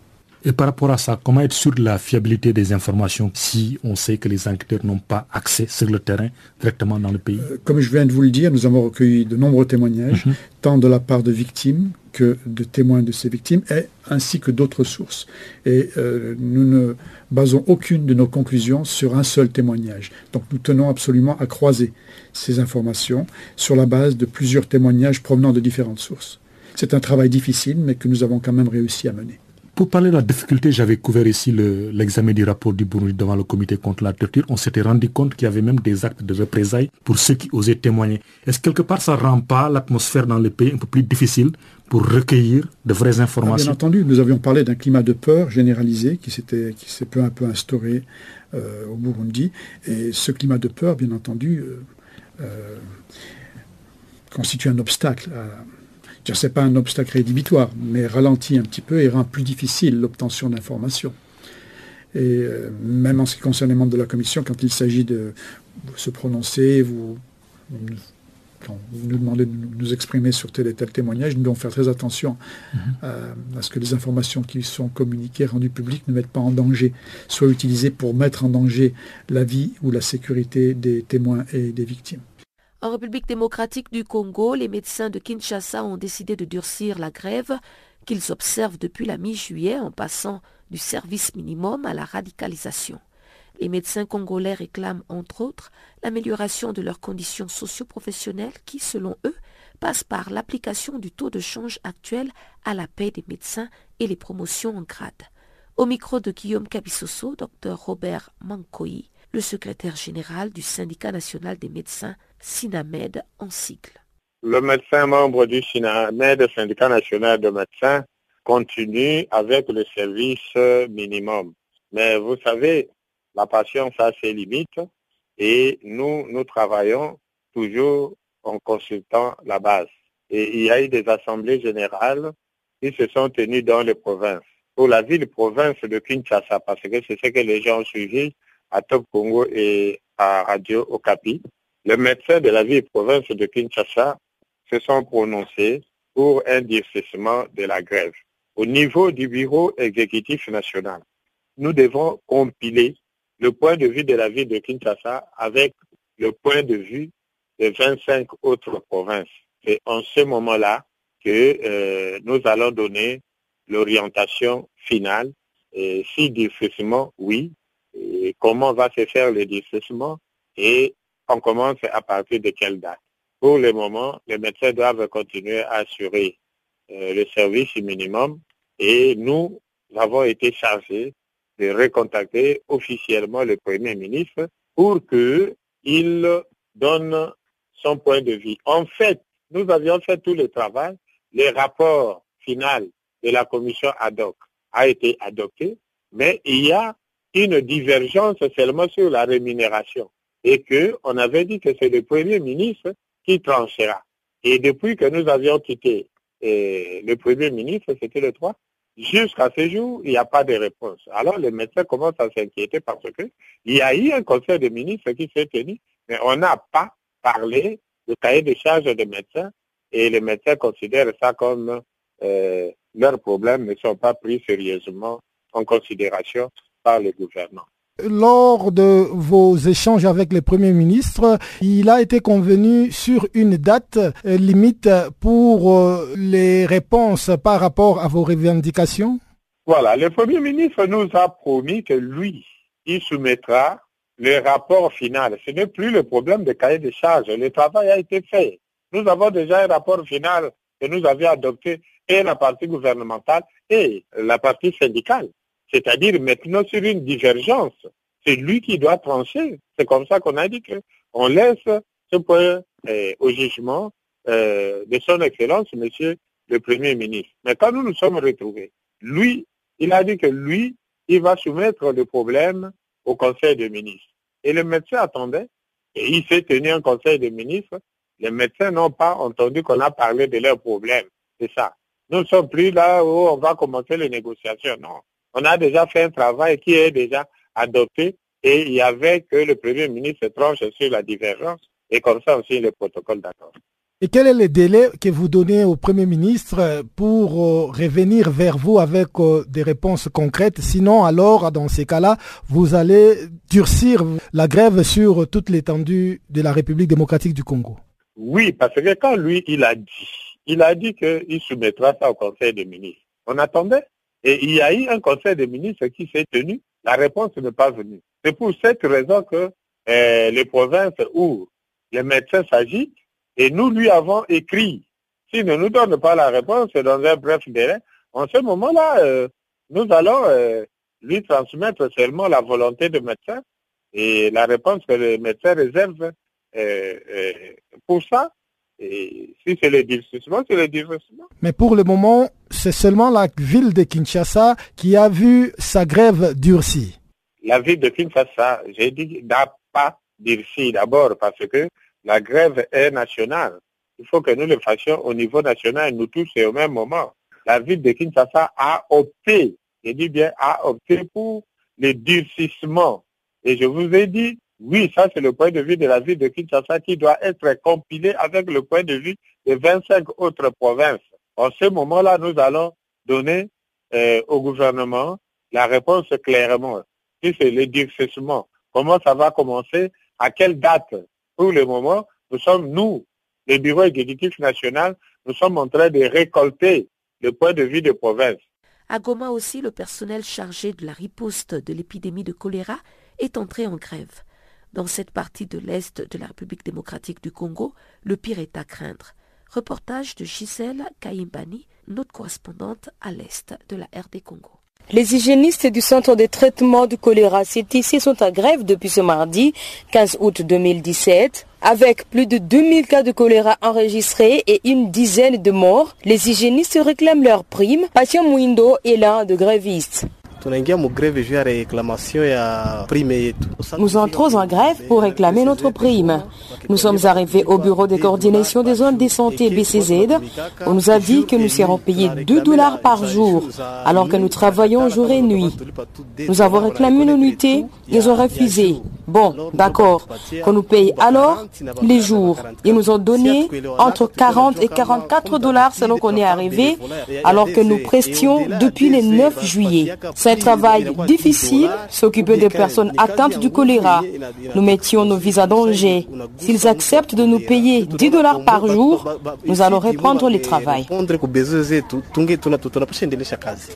L: Et par rapport à ça, comment être sûr de la fiabilité des informations si on sait que les enquêteurs n'ont pas accès sur le terrain directement dans le pays?
K: Comme je viens de vous le dire, nous avons recueilli de nombreux témoignages, mhm. tant de la part de victimes que de témoins de ces victimes, et, ainsi que d'autres sources. Et euh, nous ne basons aucune de nos conclusions sur un seul témoignage. Donc nous tenons absolument à croiser ces informations sur la base de plusieurs témoignages provenant de différentes sources. C'est un travail difficile, mais que nous avons quand même réussi à mener.
L: Pour parler de la difficulté, j'avais couvert ici l'examen du rapport du Burundi devant le comité contre la torture. On s'était rendu compte qu'il y avait même des actes de représailles pour ceux qui osaient témoigner. Est-ce que quelque part ça ne rend pas l'atmosphère dans le pays un peu plus difficile pour recueillir de vraies ah, informations?
K: Bien entendu, nous avions parlé d'un climat de peur généralisé qui s'est peu à peu instauré euh, au Burundi. Et ce climat de peur, bien entendu, euh, euh, constitue un obstacle à je sais pas un obstacle rédhibitoire, mais ralentit un petit peu et rend plus difficile l'obtention d'informations. Et euh, même en ce qui concerne les membres de la commission, quand il s'agit de se prononcer, vous, quand vous nous demandez de nous exprimer sur tel et tel témoignage, nous devons faire très attention mhm. à, ce que les informations qui sont communiquées, rendues publiques, ne mettent pas en danger, soient utilisées pour mettre en danger la vie ou la sécurité des témoins et des victimes.
C: En République démocratique du Congo, les médecins de Kinshasa ont décidé de durcir la grève qu'ils observent depuis la mi-juillet en passant du service minimum à la radicalisation. Les médecins congolais réclament entre autres l'amélioration de leurs conditions socio-professionnelles qui, selon eux, passent par l'application du taux de change actuel à la paix des médecins et les promotions en grade. Au micro de Guillaume Cabissoso, Dr Robert Mankoï, le secrétaire général du syndicat national des médecins SINAMED en cycle.
M: Le médecin membre du SINAMED, syndicat national de médecins, continue avec le service minimum. Mais vous savez, la patience a ses limites et nous, nous travaillons toujours en consultant la base. et il y a eu des assemblées générales qui se sont tenues dans les provinces. Pour la ville-province de Kinshasa, parce que c'est ce que les gens ont suivi à Top Congo et à Radio Okapi, les médecins de la ville-province de Kinshasa se sont prononcés pour un durcissement de la grève. Au niveau du bureau exécutif national, nous devons compiler le point de vue de la ville de Kinshasa avec le point de vue de 25 autres provinces. C'est en ce moment-là que euh, nous allons donner l'orientation finale. Et si durcissement, oui. Et comment va se faire le durcissement? Et on commence à partir de quelle date? Pour le moment, les médecins doivent continuer à assurer euh, le service minimum et nous avons été chargés de recontacter officiellement le Premier ministre pour qu'il donne son point de vue. En fait, nous avions fait tout le travail. Le rapport final de la commission ad hoc a été adopté, mais il y a une divergence seulement sur la rémunération et qu'on avait dit que c'est le Premier ministre qui tranchera. Et depuis que nous avions quitté eh, le Premier ministre, c'était le 3, jusqu'à ce jour, il n'y a pas de réponse. Alors les médecins commencent à s'inquiéter parce que il y a eu un conseil de ministres qui s'est tenu, mais on n'a pas parlé du cahier de charges des médecins et les médecins considèrent ça comme euh, leurs problèmes ne sont pas pris sérieusement en considération par le gouvernement.
D: Lors de vos échanges avec le Premier ministre, il a été convenu sur une date euh, limite pour euh, les réponses par rapport à vos revendications?
M: Voilà, le Premier ministre nous a promis que lui, il soumettra le rapport final. Ce n'est plus le problème de cahier de charges. Le travail a été fait. Nous avons déjà un rapport final que nous avions adopté et la partie gouvernementale et la partie syndicale. C'est-à-dire maintenant sur une divergence. C'est lui qui doit trancher. C'est comme ça qu'on a dit qu'on laisse ce point eh, au jugement euh, de son Excellence, Monsieur le Premier ministre. Mais quand nous nous sommes retrouvés, lui, il a dit que lui, il va soumettre le problème au Conseil des ministres. Et le médecin attendait, et il s'est tenu un Conseil des ministres. Les médecins n'ont pas entendu qu'on a parlé de leurs problèmes. C'est ça. Nous ne sommes plus là où on va commencer les négociations. Non on a déjà fait un travail qui est déjà adopté et il y avait que le Premier ministre tranche sur la divergence et comme ça aussi le protocole d'accord.
D: Et quel est le délai que vous donnez au Premier ministre pour euh, revenir vers vous avec euh, des réponses concrètes? Sinon, alors, dans ces cas-là, vous allez durcir la grève sur toute l'étendue de la République démocratique du Congo
M: Oui, parce que quand lui, il a dit, il a dit qu'il soumettra ça au Conseil des ministres. On attendait? Et il y a eu un conseil des ministres qui s'est tenu. La réponse n'est pas venue. C'est pour cette raison que euh, les provinces où les médecins s'agitent, et nous lui avons écrit, s'il ne nous donne pas la réponse dans un bref délai, en ce moment-là, euh, nous allons euh, lui transmettre seulement la volonté du médecin et la réponse que le médecin réserve pour ça, et si c'est le divertissement, c'est le divertissement.
D: Mais pour le moment, c'est seulement la ville de Kinshasa qui a vu sa grève durcie.
M: La ville de Kinshasa, j'ai dit, n'a pas durci d'abord parce que la grève est nationale. Il faut que nous le fassions au niveau national, nous tous et au même moment. La ville de Kinshasa a opté, j'ai dit bien, a opté pour le durcissement. Et je vous ai dit, oui, ça c'est le point de vue de la ville de Kinshasa qui doit être compilé avec le point de vue de 25 autres provinces. En ce moment-là, nous allons donner euh, au gouvernement la réponse clairement. Si c'est le durcissement, comment ça va commencer, à quelle date? Pour le moment, nous sommes, nous, le bureau exécutif national, nous sommes en train de récolter le point de vue des provinces.
C: À Goma aussi, le personnel chargé de la riposte de l'épidémie de choléra est entré en grève. Dans cette partie de l'Est de la République démocratique du Congo, le pire est à craindre. Reportage de Gisèle Kaimbani, notre correspondante à l'Est de la RD Congo.
N: Les hygiénistes du centre de traitement du choléra CTC sont en grève depuis ce mardi 15 août 2017. Avec plus de 2000 cas de choléra enregistrés et une dizaine de morts, les hygiénistes réclament leur prime. Patient Mouindo est l'un de grévistes. Nous entrons en grève pour réclamer notre prime. Nous sommes arrivés au bureau de coordination des zones de santé BCZ. On nous a dit que nous serons payés 2 dollars par jour alors que nous travaillons jour et nuit. Nous avons réclamé une unité, ils ont refusé. Bon, d'accord, qu'on nous paye alors les jours. Ils nous ont donné entre 40 et 44 dollars selon qu'on est arrivé alors que nous prestions depuis le 9 juillet. Un travail difficile, s'occuper des personnes atteintes du choléra. Nous mettions nos vies à danger. S'ils acceptent de nous payer 10 dollars par jour, nous allons reprendre le travail.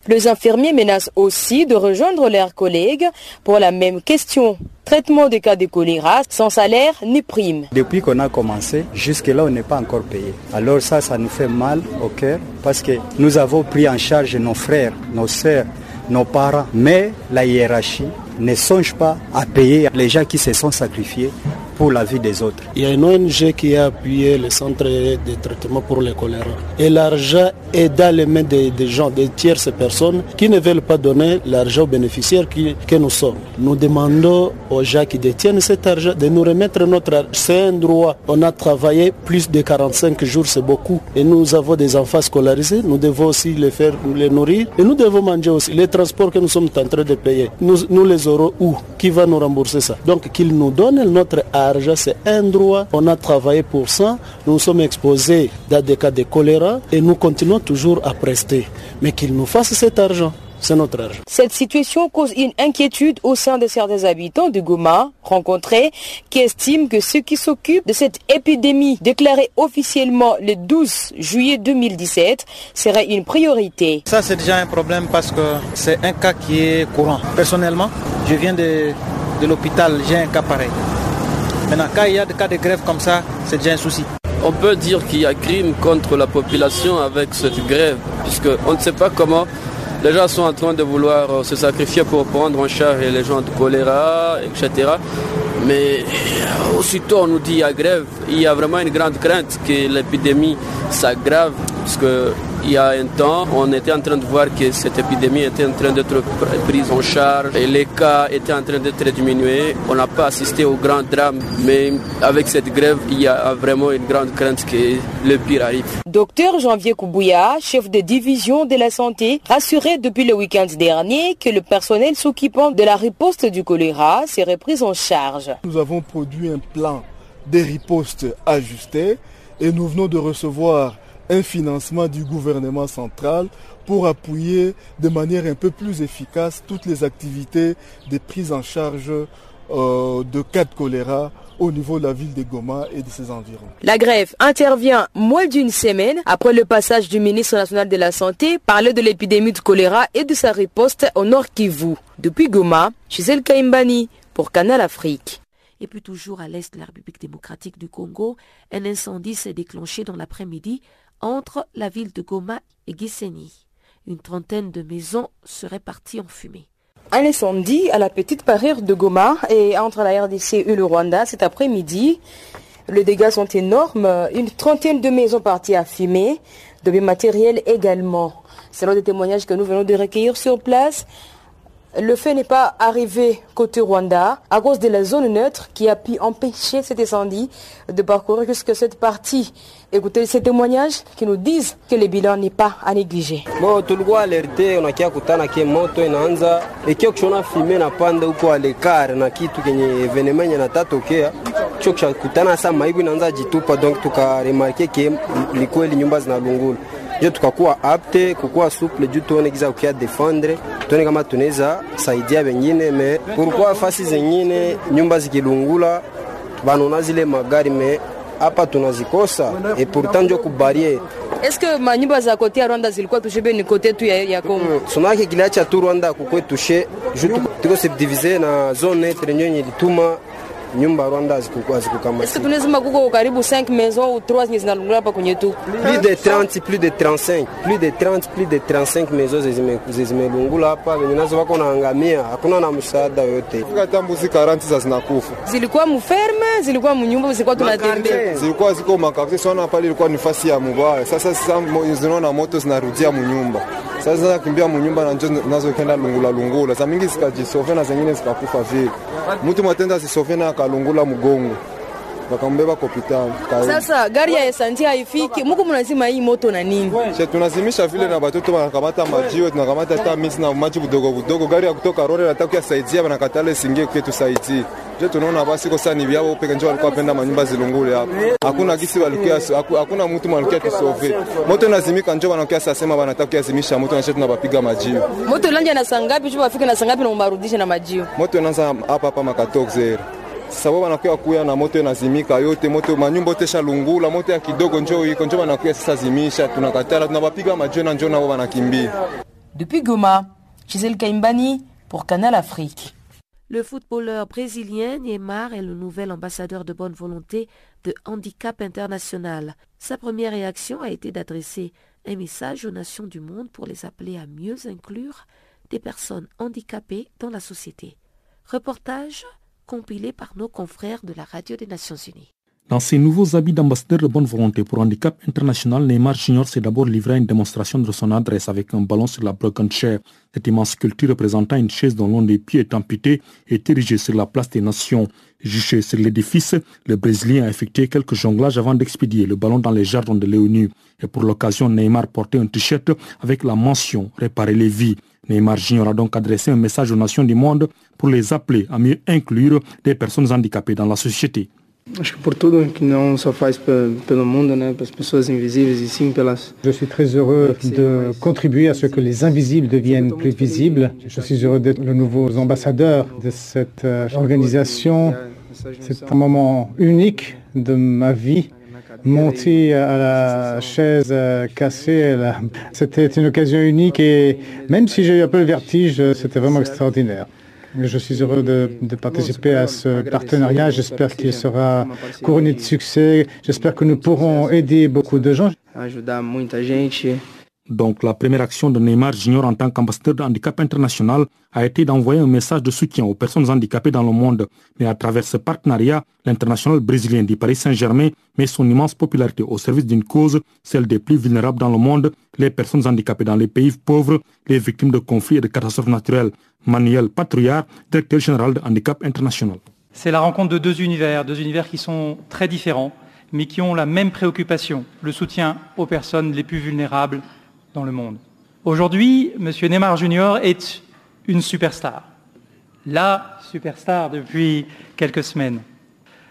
N: Les infirmiers menacent aussi de rejoindre leurs collègues pour la même question. Traitement des cas de choléra sans salaire ni prime.
O: Depuis qu'on a commencé, jusque-là, on n'est pas encore payé. Alors ça, ça nous fait mal au cœur parce que nous avons pris en charge nos frères, nos sœurs, nos parents, mais la hiérarchie ne songe pas à payer les gens qui se sont sacrifiés pour la vie des autres.
P: Il y a une ONG qui a appuyé le centre de traitement pour le choléra. Et l'argent est dans les mains des, gens, des tierces personnes qui ne veulent pas donner l'argent aux bénéficiaires que nous sommes. Nous demandons aux gens qui détiennent cet argent de nous remettre notre argent. C'est un droit. On a travaillé plus de 45 jours, c'est beaucoup. Et nous avons des enfants scolarisés, nous devons aussi les faire les nourrir. Et nous devons manger aussi. Les transports que nous sommes en train de payer, nous les aurons où Qui va nous rembourser ça Donc qu'ils nous donnent notre argent c'est un droit. On a travaillé pour ça. Nous sommes exposés dans des cas de choléra et nous continuons toujours à prester. Mais qu'ils nous fassent cet argent. C'est notre argent.
N: Cette situation cause une inquiétude au sein de certains habitants de Goma rencontrés qui estiment que ceux qui s'occupent de cette épidémie déclarée officiellement le 12 juillet 2017 serait une priorité.
Q: Ça c'est déjà un problème parce que c'est un cas qui est courant. Personnellement, je viens de, de l'hôpital, j'ai un cas pareil. Maintenant, quand il y a des cas de grève comme ça, c'est déjà un souci.
R: On peut dire qu'il y a crime contre la population avec cette grève, puisqu'on ne sait pas comment les gens sont en train de vouloir se sacrifier pour prendre en charge les gens de choléra, etc. Mais aussitôt on nous dit a grève, il y a vraiment une grande crainte que l'épidémie s'aggrave, parce que il y a un temps, on était en train de voir que cette épidémie était en train d'être prise en charge et les cas étaient en train d'être diminués. On n'a pas assisté au grand drame, mais avec cette grève, il y a vraiment une grande crainte que le pire arrive.
N: Docteur Janvier Koubouya, chef de division de la santé, rassurait depuis le week-end dernier que le personnel s'occupant de la riposte du choléra serait pris en charge.
S: Nous avons produit un plan de riposte ajusté et nous venons de recevoir un financement du gouvernement central pour appuyer de manière un peu plus efficace toutes les activités de prise en charge euh, de cas de choléra au niveau de la ville de Goma et de ses environs.
N: La grève intervient moins d'une semaine après le passage du ministre national de la Santé parler de l'épidémie de choléra et de sa riposte au Nord Kivu. Depuis Goma, Gisèle Kaimbani pour Canal Afrique.
C: Et puis toujours à l'est de la République démocratique du Congo, un incendie s'est déclenché dans l'après-midi entre la ville de Goma et Gisenyi. Une trentaine de maisons seraient parties en fumée.
N: Un incendie à la petite parure de Goma et entre la RDC et le Rwanda cet après-midi. Les dégâts sont énormes. Une trentaine de maisons parties à fumer, de biens matériels également. Selon des témoignages que nous venons de recueillir sur place, le fait n'est pas arrivé côté Rwanda à cause de la zone neutre qui a pu empêcher cet incendie de parcourir jusque cette partie. Écoutez ces témoignages qui nous disent que le bilan n'est pas à négliger.
T: hiyo tukakuwa apte kukuwa suple juu tuone giza kukia defendre tuone kama tunaweza saidia wengine me kulikuwa fasi zengine nyumba zikilungula banona zile magari me hapa tunazikosa et pourtant njo kubarie
N: Est-ce manyumba za kote ya Rwanda zilikuwa tushe beni kote tu ya, Kongo?
T: Mm, sonake kiliacha tu Rwanda kukwe tushe juu tuko subdivise na zone etre nyo yenye lituma nyumba Rwanda hazikukamata.
N: Est-ce que tunasema kuko karibu 5 maisons au 3 zenye zinalungula hapa kwenye tu?
T: Plus de 30, plus de 35, plus de 30, plus de 35 maisons zimelungula hapa, wenye nazo wako naangamia, hakuna na msaada yote.
U: Hata mbuzi 40 za zinakufa.
N: Zilikuwa mferme, zilikuwa mnyumba, zilikuwa tunatembea.
U: Zilikuwa ziko makafisi sana pale, ilikuwa ni fasi ya mubaya. Sasa sasa zinaona moto zinarudia mnyumba. Sasa sasa kimbia mnyumba na njo nazo kenda lungula lungula. Za mingi zikajisofia na zingine zikakufa vile. Mtu mwatenda zisofia na akalungula mgongo. Wakambeba kopitali.
N: Sasa gari ya esanti haifiki. Muko mnazima hii moto na nini?
U: Che tunazimisha vile na batoto wanakamata majiwe, tunakamata hata misi na maji budogo budogo. Gari ya kutoka Rore nataka kuyasaidia, wanakatale singie kwa tusaidie. Je, tunaona basi kosa ni vyao peke njoo walikuwa penda manyumba zilungule hapa. Hakuna gisi walikuwa hakuna mtu mwalikia tusove. Moto nazimika njoo wanakia sasa sema wanataka kuzimisha moto na sisi tunabapiga majiwe.
N: Moto ilanja na sangapi chupa afike na sangapi na umbarudishe na majiwe.
U: Moto inaanza hapa hapa makatokzera sababu wanakuya kuya na moto inazimika yote, moto manyumba yote shalungula, moto ya kidogo njoo iko njoo wanakuya sasa zimisha, tunakatala tunawapiga majiwe na njoo nao wanakimbia.
N: Depuis Goma, Gisèle Kaimbani pour Canal Afrique.
C: Le footballeur brésilien Neymar est le nouvel ambassadeur de bonne volonté de Handicap International. Sa première réaction a été d'adresser un message aux nations du monde pour les appeler à mieux inclure des personnes handicapées dans la société. Reportage compilé par nos confrères de la Radio des Nations Unies.
L: Dans ses nouveaux habits d'ambassadeur de bonne volonté pour Handicap International, Neymar Junior s'est d'abord livré à une démonstration de son adresse avec un ballon sur la broken chair. Cette immense sculpture représentant une chaise dont l'un des pieds est amputé est érigée sur la place des Nations. Juché sur l'édifice, le Brésilien a effectué quelques jonglages avant d'expédier le ballon dans les jardins de l'ONU. Et pour l'occasion, Neymar portait un t-shirt avec la mention Réparer les vies. Neymar Junior a donc adressé un message aux nations du monde pour les appeler à mieux inclure des personnes handicapées dans la société.
V: Acho que por tudo que não só faz pelo mundo, né, pelas pessoas invisíveis e sim pelas.
W: Je suis très heureux de contribuer à ce que les invisibles deviennent plus visibles. Je suis heureux d'être le nouveau ambassadeur de cette organisation. C'est un moment unique de ma vie. Monter à la chaise cassée, c'était une occasion unique et même si j'ai eu un peu le vertige, c'était vraiment extraordinaire. Je suis heureux de, participer à ce partenariat. J'espère qu'il sera couronné de succès. J'espère que nous pourrons aider beaucoup de gens.
L: Donc la première action de Neymar Junior en tant qu'ambassadeur de handicap international a été d'envoyer un message de soutien aux personnes handicapées dans le monde. Mais à travers ce partenariat, l'international brésilien du Paris Saint-Germain met son immense popularité au service d'une cause, celle des plus vulnérables dans le monde, les personnes handicapées dans les pays pauvres, les victimes de conflits et de catastrophes naturelles. Manuel Patrouillard, directeur général de Handicap International.
X: C'est la rencontre de deux univers, deux univers qui sont très différents, mais qui ont la même préoccupation, le soutien aux personnes les plus vulnérables dans le monde. Aujourd'hui, M. Neymar Junior est une superstar. La superstar depuis quelques semaines.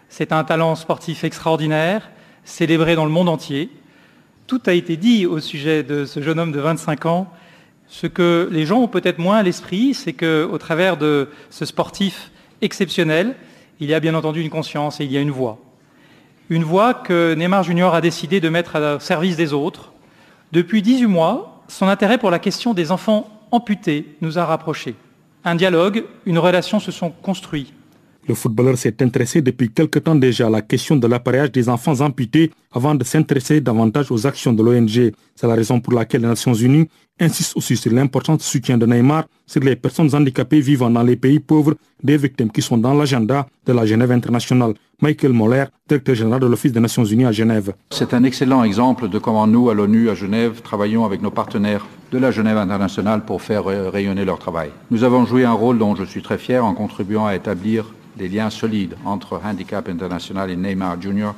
X: C'est un talent sportif extraordinaire, célébré dans le monde entier. Tout a été dit au sujet de ce jeune homme de 25 ans. Ce que les gens ont peut-être moins à l'esprit, c'est qu'au travers de ce sportif exceptionnel, il y a bien entendu une conscience et il y a une voix. Une voix que Neymar Junior a décidé de mettre au service des autres. Depuis 18 mois, son intérêt pour la question des enfants amputés nous a rapprochés. Un dialogue, une relation se sont construits.
L: Le footballeur s'est intéressé depuis quelque temps déjà à la question de l'appareillage des enfants amputés avant de s'intéresser davantage aux actions de l'ONG. C'est la raison pour laquelle les Nations Unies insistent aussi sur l'important soutien de Neymar sur les personnes handicapées vivant dans les pays pauvres, des victimes qui sont dans l'agenda de la Genève internationale. Michael Moller, directeur général de l'Office des Nations Unies à Genève.
Y: C'est un excellent exemple de comment nous, à l'ONU, à Genève, travaillons avec nos partenaires de la Genève internationale pour faire rayonner leur travail. Nous avons joué un rôle dont je suis très fier en contribuant à établir des liens solides entre Handicap International et Neymar Jr.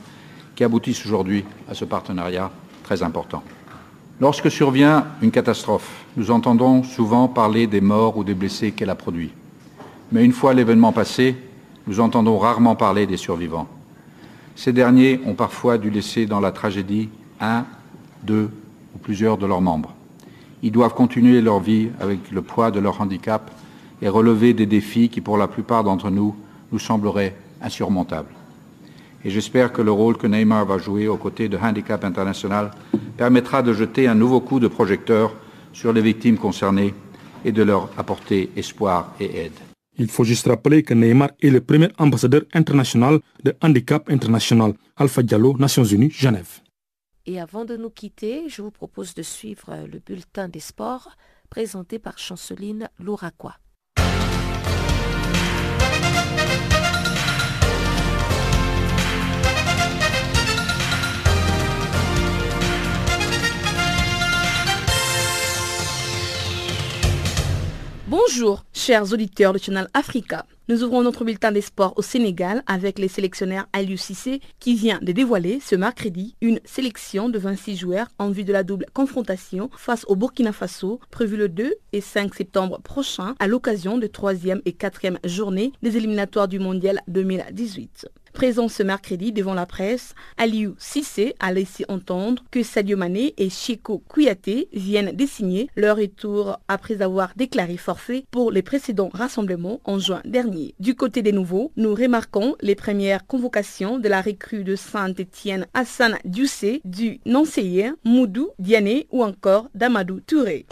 Y: qui aboutissent aujourd'hui à ce partenariat très important. Lorsque survient une catastrophe, nous entendons souvent parler des morts ou des blessés qu'elle a produits. Mais une fois l'événement passé, nous entendons rarement parler des survivants. Ces derniers ont parfois dû laisser dans la tragédie un, deux ou plusieurs de leurs membres. Ils doivent continuer leur vie avec le poids de leur handicap et relever des défis qui, pour la plupart d'entre nous, nous semblerait insurmontable. Et j'espère que le rôle que Neymar va jouer aux côtés de Handicap International permettra de jeter un nouveau coup de projecteur sur les victimes concernées et de leur apporter espoir et aide.
L: Il faut juste rappeler que Neymar est le premier ambassadeur international de Handicap International. Alpha Diallo, Nations Unies, Genève.
C: Et avant de nous quitter, je vous propose de suivre le bulletin des sports présenté par Chanceline Louraquois.
H: Bonjour, chers auditeurs de Channel Africa. Nous ouvrons notre bulletin des sports au Sénégal avec les sélectionnaires Aliou Cissé qui vient de dévoiler ce mercredi une sélection de 26 joueurs en vue de la double confrontation face au Burkina Faso prévue le 2 et 5 septembre prochain à l'occasion de troisième et quatrième journée des éliminatoires du Mondial 2018. Présent ce mercredi devant la presse, Aliou Sissé a laissé entendre que Sadio Mané et Chico Kouyaté viennent désigner leur retour après avoir déclaré forfait pour les précédents rassemblements en juin dernier. Du côté des nouveaux, nous remarquons les premières convocations de la recrue de Saint-Étienne Hassan Ducé, du Nancyien Moudou Diané ou encore d'Amadou Touré.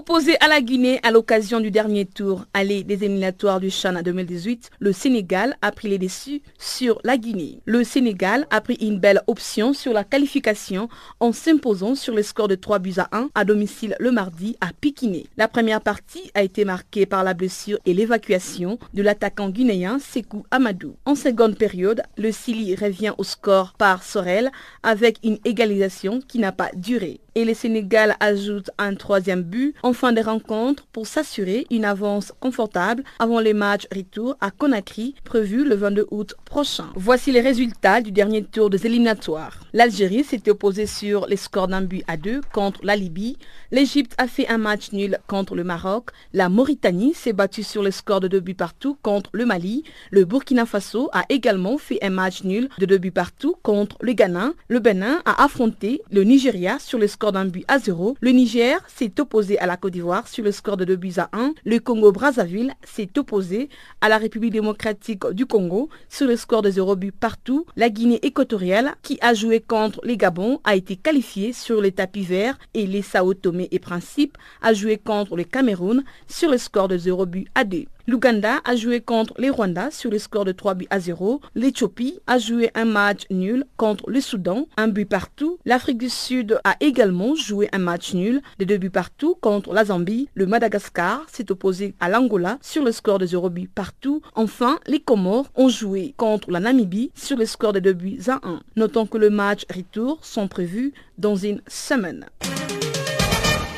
H: Opposé à la Guinée à l'occasion du dernier tour aller des éliminatoires du Chan 2018, le Sénégal a pris les déçus sur la Guinée. Le Sénégal a pris une belle option sur la qualification en s'imposant sur le score de 3 buts à 1 à domicile le mardi à Piquiné. La première partie a été marquée par la blessure et l'évacuation de l'attaquant guinéen Sekou Amadou. En seconde période, le Sili revient au score par Sorel avec une égalisation qui n'a pas duré et le Sénégal ajoute un troisième but fin de rencontre pour s'assurer une avance confortable avant les matchs retour à Conakry prévu le 22 août prochain. Voici les résultats du dernier tour des éliminatoires. L'Algérie s'était opposée sur les scores d'un but à deux contre la Libye. L'Égypte a fait un match nul contre le Maroc. La Mauritanie s'est battue sur les scores de deux buts partout contre le Mali. Le Burkina Faso a également fait un match nul de deux buts partout contre le Ghana. Le Bénin a affronté le Nigeria sur les score d'un but à zéro. Le Niger s'est opposé à la Côte d'Ivoire sur le score de 2 buts à 1. Le Congo-Brazzaville s'est opposé à la République démocratique du Congo sur le score de 0 but partout. La Guinée équatoriale, qui a joué contre les Gabon, a été qualifiée sur les tapis verts et les Sao Tomé et Principe a joué contre le Cameroun sur le score de 0 but à 2. L'Ouganda a joué contre les Rwanda sur le score de 3 buts à 0. L'Éthiopie a joué un match nul contre le Soudan, un but partout. L'Afrique du Sud a également joué un match nul de 2 buts partout contre la Zambie. Le Madagascar s'est opposé à l'Angola sur le score de 0 buts partout. Enfin, les Comores ont joué contre la Namibie sur le score de 2 buts à 1. Notons que le match retour sont prévus dans une semaine.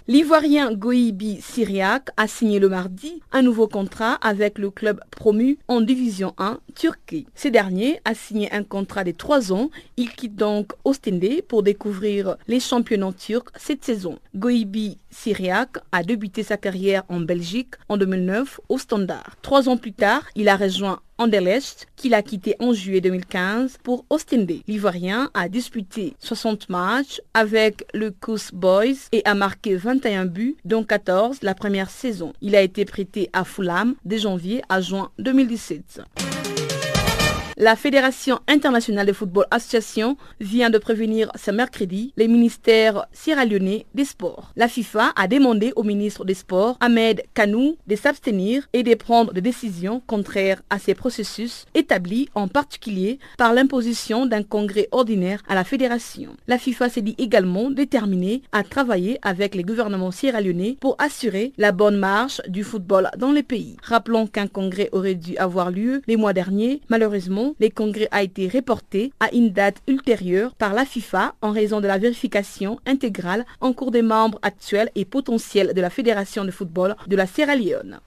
H: L'Ivoirien Goibi Syriac a signé le mardi un nouveau contrat avec le club promu en Division 1 Turquie. Ce dernier a signé un contrat de 3 ans. Il quitte donc Ostende pour découvrir les championnats turcs cette saison. Goibi Syriac a débuté sa carrière en Belgique en 2009 au Standard. Trois ans plus tard, il a rejoint Anderlecht, qu'il a quitté en juillet 2015 pour Ostende. L'Ivoirien a disputé 60 matchs avec le Kous Boys et a marqué 21 buts, dont 14 la première saison. Il a été prêté à Fulham de janvier à juin 2017. La Fédération internationale de football association vient de prévenir ce mercredi les ministères sierra-léonais des sports. La FIFA a demandé au ministre des Sports, Ahmed Kanou, de s'abstenir et de prendre des décisions contraires à ces processus établis en particulier par l'imposition d'un congrès ordinaire à la fédération. La FIFA s'est dit également déterminée à travailler avec les gouvernements sierra-léonais pour assurer la bonne marche du football dans le pays. Rappelons qu'un congrès aurait dû avoir lieu les mois derniers. Malheureusement, le congrès a été reporté à une date ultérieure par la FIFA en raison de la vérification intégrale en cours des membres actuels et potentiels de la Fédération de football de la Sierra Leone.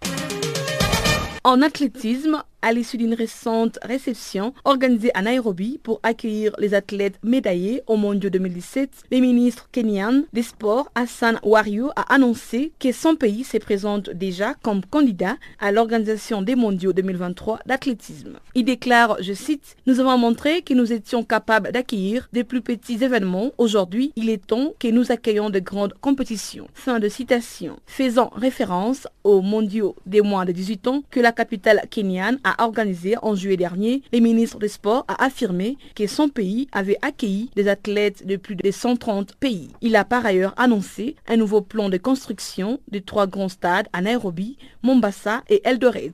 H: En athlétisme, à l'issue d'une récente réception organisée à Nairobi pour accueillir les athlètes médaillés au Mondiaux 2017, le ministre kenyan des Sports Hassan Wario a annoncé que son pays se présente déjà comme candidat à l'organisation des Mondiaux 2023 d'athlétisme. Il déclare, je cite, Nous avons montré que nous étions capables d'accueillir des plus petits événements. Aujourd'hui, il est temps que nous accueillons de grandes compétitions. Fin de citation. Faisant référence aux Mondiaux des moins de 18 ans que la capitale kenyane a organisé en juillet dernier, le ministre des Sports a affirmé que son pays avait accueilli des athlètes de plus de 130 pays. Il a par ailleurs annoncé un nouveau plan de construction de trois grands stades à Nairobi, Mombasa et Eldoret,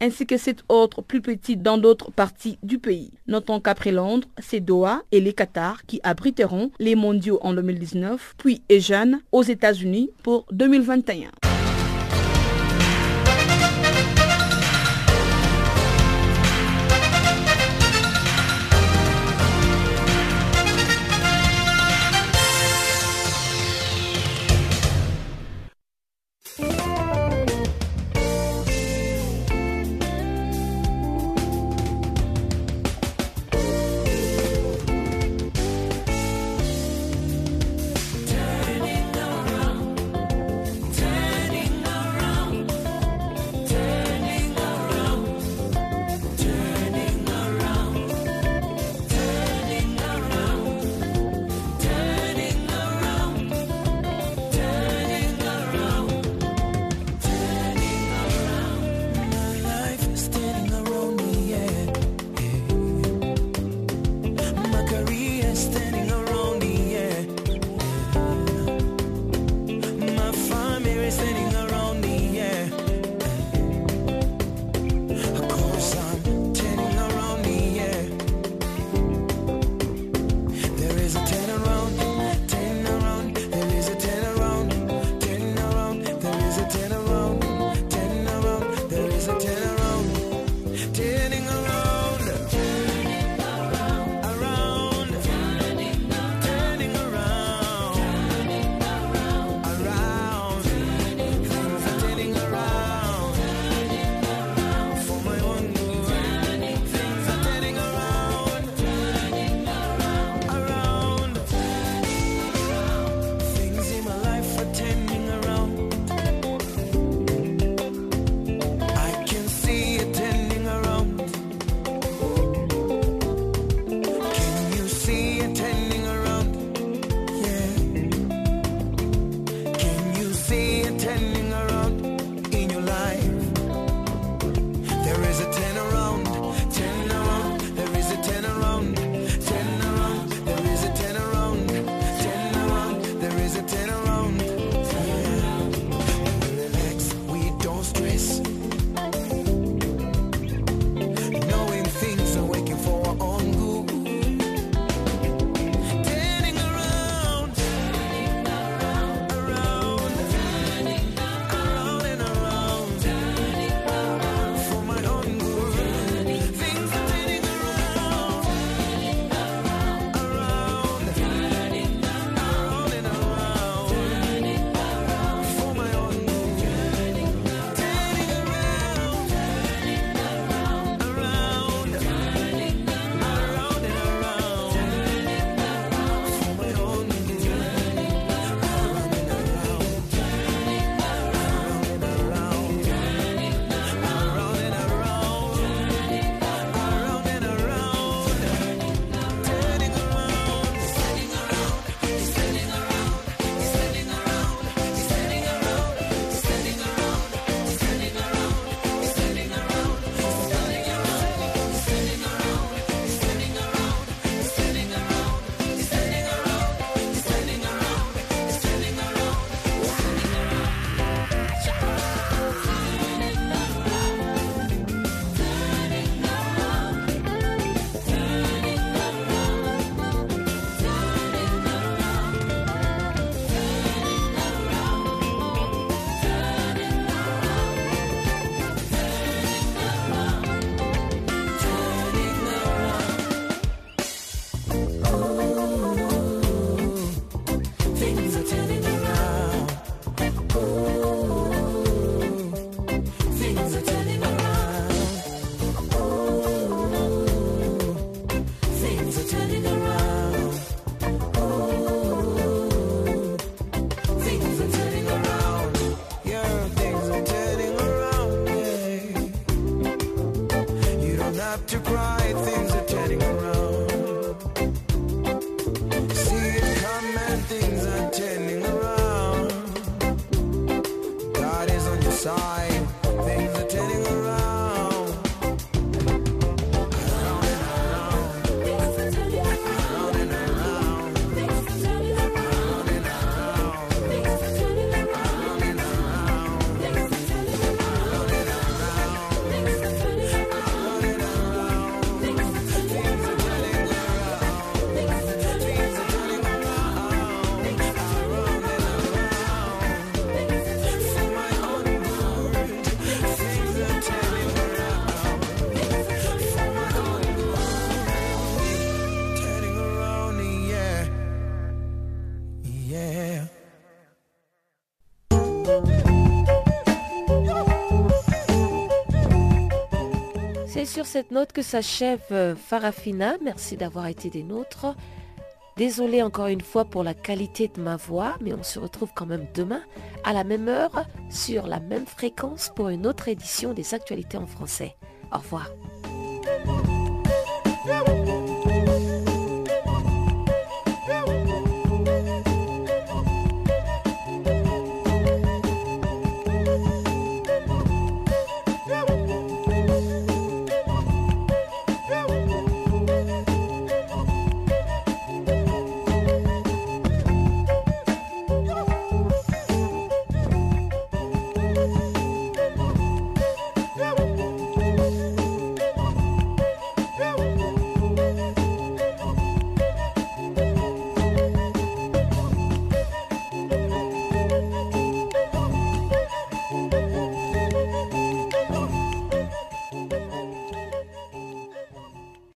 H: ainsi que sept autres plus petits dans d'autres parties du pays. Notons qu'après Londres, c'est Doha et les Qatar qui abriteront les mondiaux en 2019, puis Ejan aux États-Unis pour 2021. Side.
C: C'est sur cette note que s'achève euh, Farafina. Merci d'avoir été des nôtres. Désolée encore une fois pour la qualité de ma voix, mais on se retrouve quand même demain à la même heure sur la même fréquence pour une autre édition des actualités en français. Au revoir.